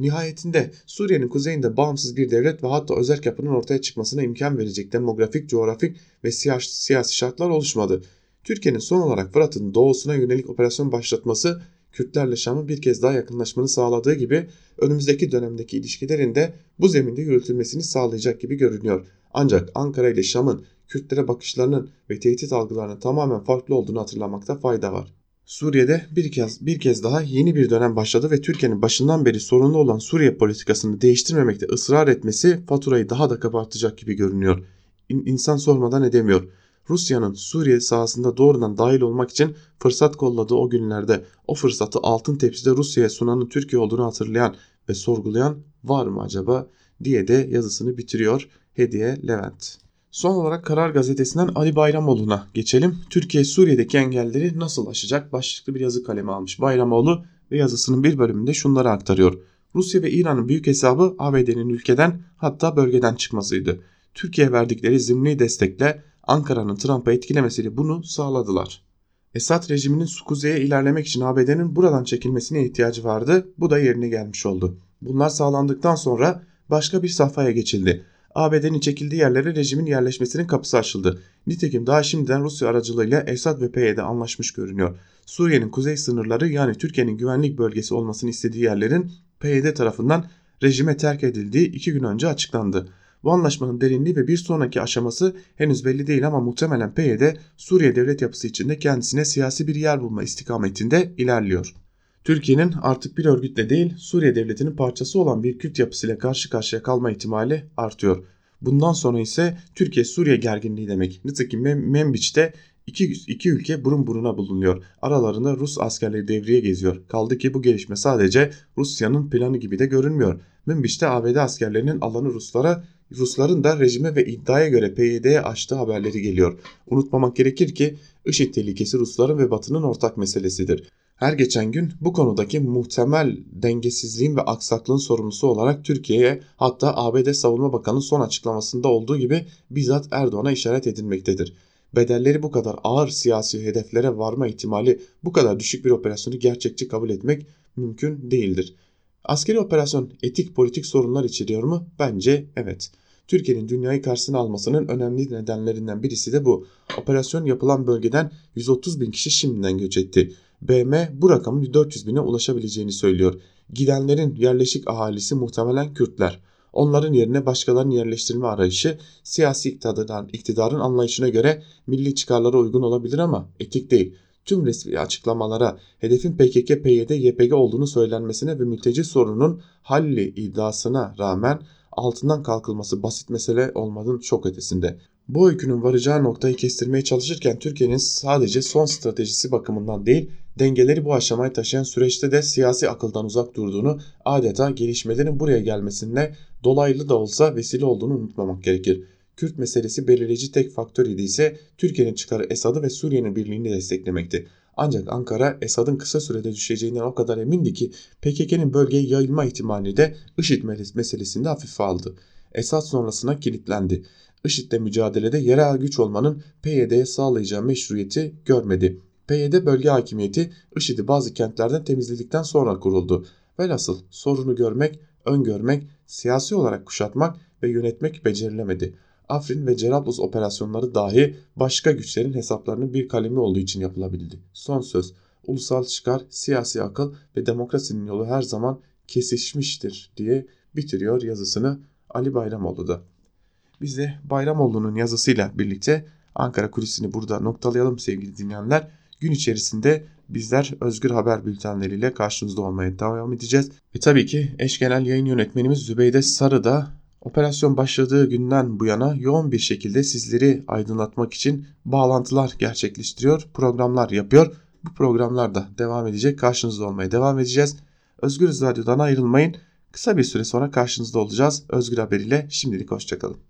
Nihayetinde Suriye'nin kuzeyinde bağımsız bir devlet ve hatta özel yapının ortaya çıkmasına imkan verecek demografik, coğrafik ve siyasi şartlar oluşmadı. Türkiye'nin son olarak Fırat'ın doğusuna yönelik operasyon başlatması Kürtlerle Şam'ın bir kez daha yakınlaşmanı sağladığı gibi önümüzdeki dönemdeki ilişkilerin de bu zeminde yürütülmesini sağlayacak gibi görünüyor. Ancak Ankara ile Şam'ın Kürtlere bakışlarının ve tehdit algılarının tamamen farklı olduğunu hatırlamakta fayda var. Suriye'de bir kez bir kez daha yeni bir dönem başladı ve Türkiye'nin başından beri sorunlu olan Suriye politikasını değiştirmemekte ısrar etmesi faturayı daha da kabartacak gibi görünüyor. İn, insan sormadan edemiyor. Rusya'nın Suriye sahasında doğrudan dahil olmak için fırsat kolladığı o günlerde o fırsatı altın tepside Rusya'ya sunanın Türkiye olduğunu hatırlayan ve sorgulayan var mı acaba diye de yazısını bitiriyor Hediye Levent. Son olarak Karar Gazetesi'nden Ali Bayramoğlu'na geçelim. Türkiye Suriye'deki engelleri nasıl aşacak başlıklı bir yazı kalemi almış. Bayramoğlu ve yazısının bir bölümünde şunları aktarıyor. Rusya ve İran'ın büyük hesabı ABD'nin ülkeden hatta bölgeden çıkmasıydı. Türkiye verdikleri zimni destekle Ankara'nın Trump'ı etkilemesiyle bunu sağladılar. Esad rejiminin kuzeye ilerlemek için ABD'nin buradan çekilmesine ihtiyacı vardı. Bu da yerine gelmiş oldu. Bunlar sağlandıktan sonra başka bir safhaya geçildi. ABD'nin çekildiği yerlere rejimin yerleşmesinin kapısı açıldı. Nitekim daha şimdiden Rusya aracılığıyla Esad ve PYD anlaşmış görünüyor. Suriye'nin kuzey sınırları yani Türkiye'nin güvenlik bölgesi olmasını istediği yerlerin PYD tarafından rejime terk edildiği iki gün önce açıklandı. Bu anlaşmanın derinliği ve bir sonraki aşaması henüz belli değil ama muhtemelen PYD Suriye devlet yapısı içinde kendisine siyasi bir yer bulma istikametinde ilerliyor. Türkiye'nin artık bir örgütle değil Suriye devletinin parçası olan bir Kürt yapısıyla karşı karşıya kalma ihtimali artıyor. Bundan sonra ise Türkiye-Suriye gerginliği demek. Nitekim Mem Membiç'te iki, iki ülke burun buruna bulunuyor. Aralarında Rus askerleri devriye geziyor. Kaldı ki bu gelişme sadece Rusya'nın planı gibi de görünmüyor. Münbiş'te ABD askerlerinin alanı Ruslara Rusların da rejime ve iddiaya göre PYD'ye açtığı haberleri geliyor. Unutmamak gerekir ki IŞİD tehlikesi Rusların ve Batı'nın ortak meselesidir. Her geçen gün bu konudaki muhtemel dengesizliğin ve aksaklığın sorumlusu olarak Türkiye'ye hatta ABD Savunma Bakanı'nın son açıklamasında olduğu gibi bizzat Erdoğan'a işaret edilmektedir. Bedelleri bu kadar ağır siyasi hedeflere varma ihtimali bu kadar düşük bir operasyonu gerçekçi kabul etmek mümkün değildir. Askeri operasyon etik politik sorunlar içeriyor mu? Bence evet. Türkiye'nin dünyayı karşısına almasının önemli nedenlerinden birisi de bu. Operasyon yapılan bölgeden 130 bin kişi şimdiden göç etti. BM bu rakamın 400 bine ulaşabileceğini söylüyor. Gidenlerin yerleşik ahalisi muhtemelen Kürtler. Onların yerine başkalarının yerleştirme arayışı siyasi iktidarın, iktidarın anlayışına göre milli çıkarlara uygun olabilir ama etik değil. Tüm resmi açıklamalara hedefin PKK, PYD, YPG olduğunu söylenmesine ve mülteci sorunun halli iddiasına rağmen altından kalkılması basit mesele olmadığın çok ötesinde. Bu öykünün varacağı noktayı kestirmeye çalışırken Türkiye'nin sadece son stratejisi bakımından değil, dengeleri bu aşamaya taşıyan süreçte de siyasi akıldan uzak durduğunu, adeta gelişmelerin buraya gelmesinde dolaylı da olsa vesile olduğunu unutmamak gerekir. Kürt meselesi belirleyici tek faktör idiyse Türkiye'nin çıkarı Esad'ı ve Suriye'nin birliğini desteklemekti. Ancak Ankara Esad'ın kısa sürede düşeceğinden o kadar emindi ki PKK'nın bölgeye yayılma ihtimalini de IŞİD meselesinde hafife aldı. Esad sonrasına kilitlendi. IŞİD'le mücadelede yerel güç olmanın PYD'ye sağlayacağı meşruiyeti görmedi. PYD bölge hakimiyeti IŞİD'i bazı kentlerden temizledikten sonra kuruldu. Velhasıl sorunu görmek, öngörmek, siyasi olarak kuşatmak ve yönetmek becerilemedi. Afrin ve Cerablus operasyonları dahi başka güçlerin hesaplarının bir kalemi olduğu için yapılabildi. Son söz, ulusal çıkar, siyasi akıl ve demokrasinin yolu her zaman kesişmiştir diye bitiriyor yazısını Ali Bayramoğlu da. Biz de Bayramoğlu'nun yazısıyla birlikte Ankara kulisini burada noktalayalım sevgili dinleyenler. Gün içerisinde bizler Özgür Haber bültenleriyle karşınızda olmaya devam edeceğiz. Ve tabii ki eş genel yayın yönetmenimiz Zübeyde Sarı da operasyon başladığı günden bu yana yoğun bir şekilde sizleri aydınlatmak için bağlantılar gerçekleştiriyor, programlar yapıyor. Bu programlar da devam edecek, karşınızda olmaya devam edeceğiz. Özgür Radyo'dan ayrılmayın. Kısa bir süre sonra karşınızda olacağız. Özgür Haber ile şimdilik hoşçakalın.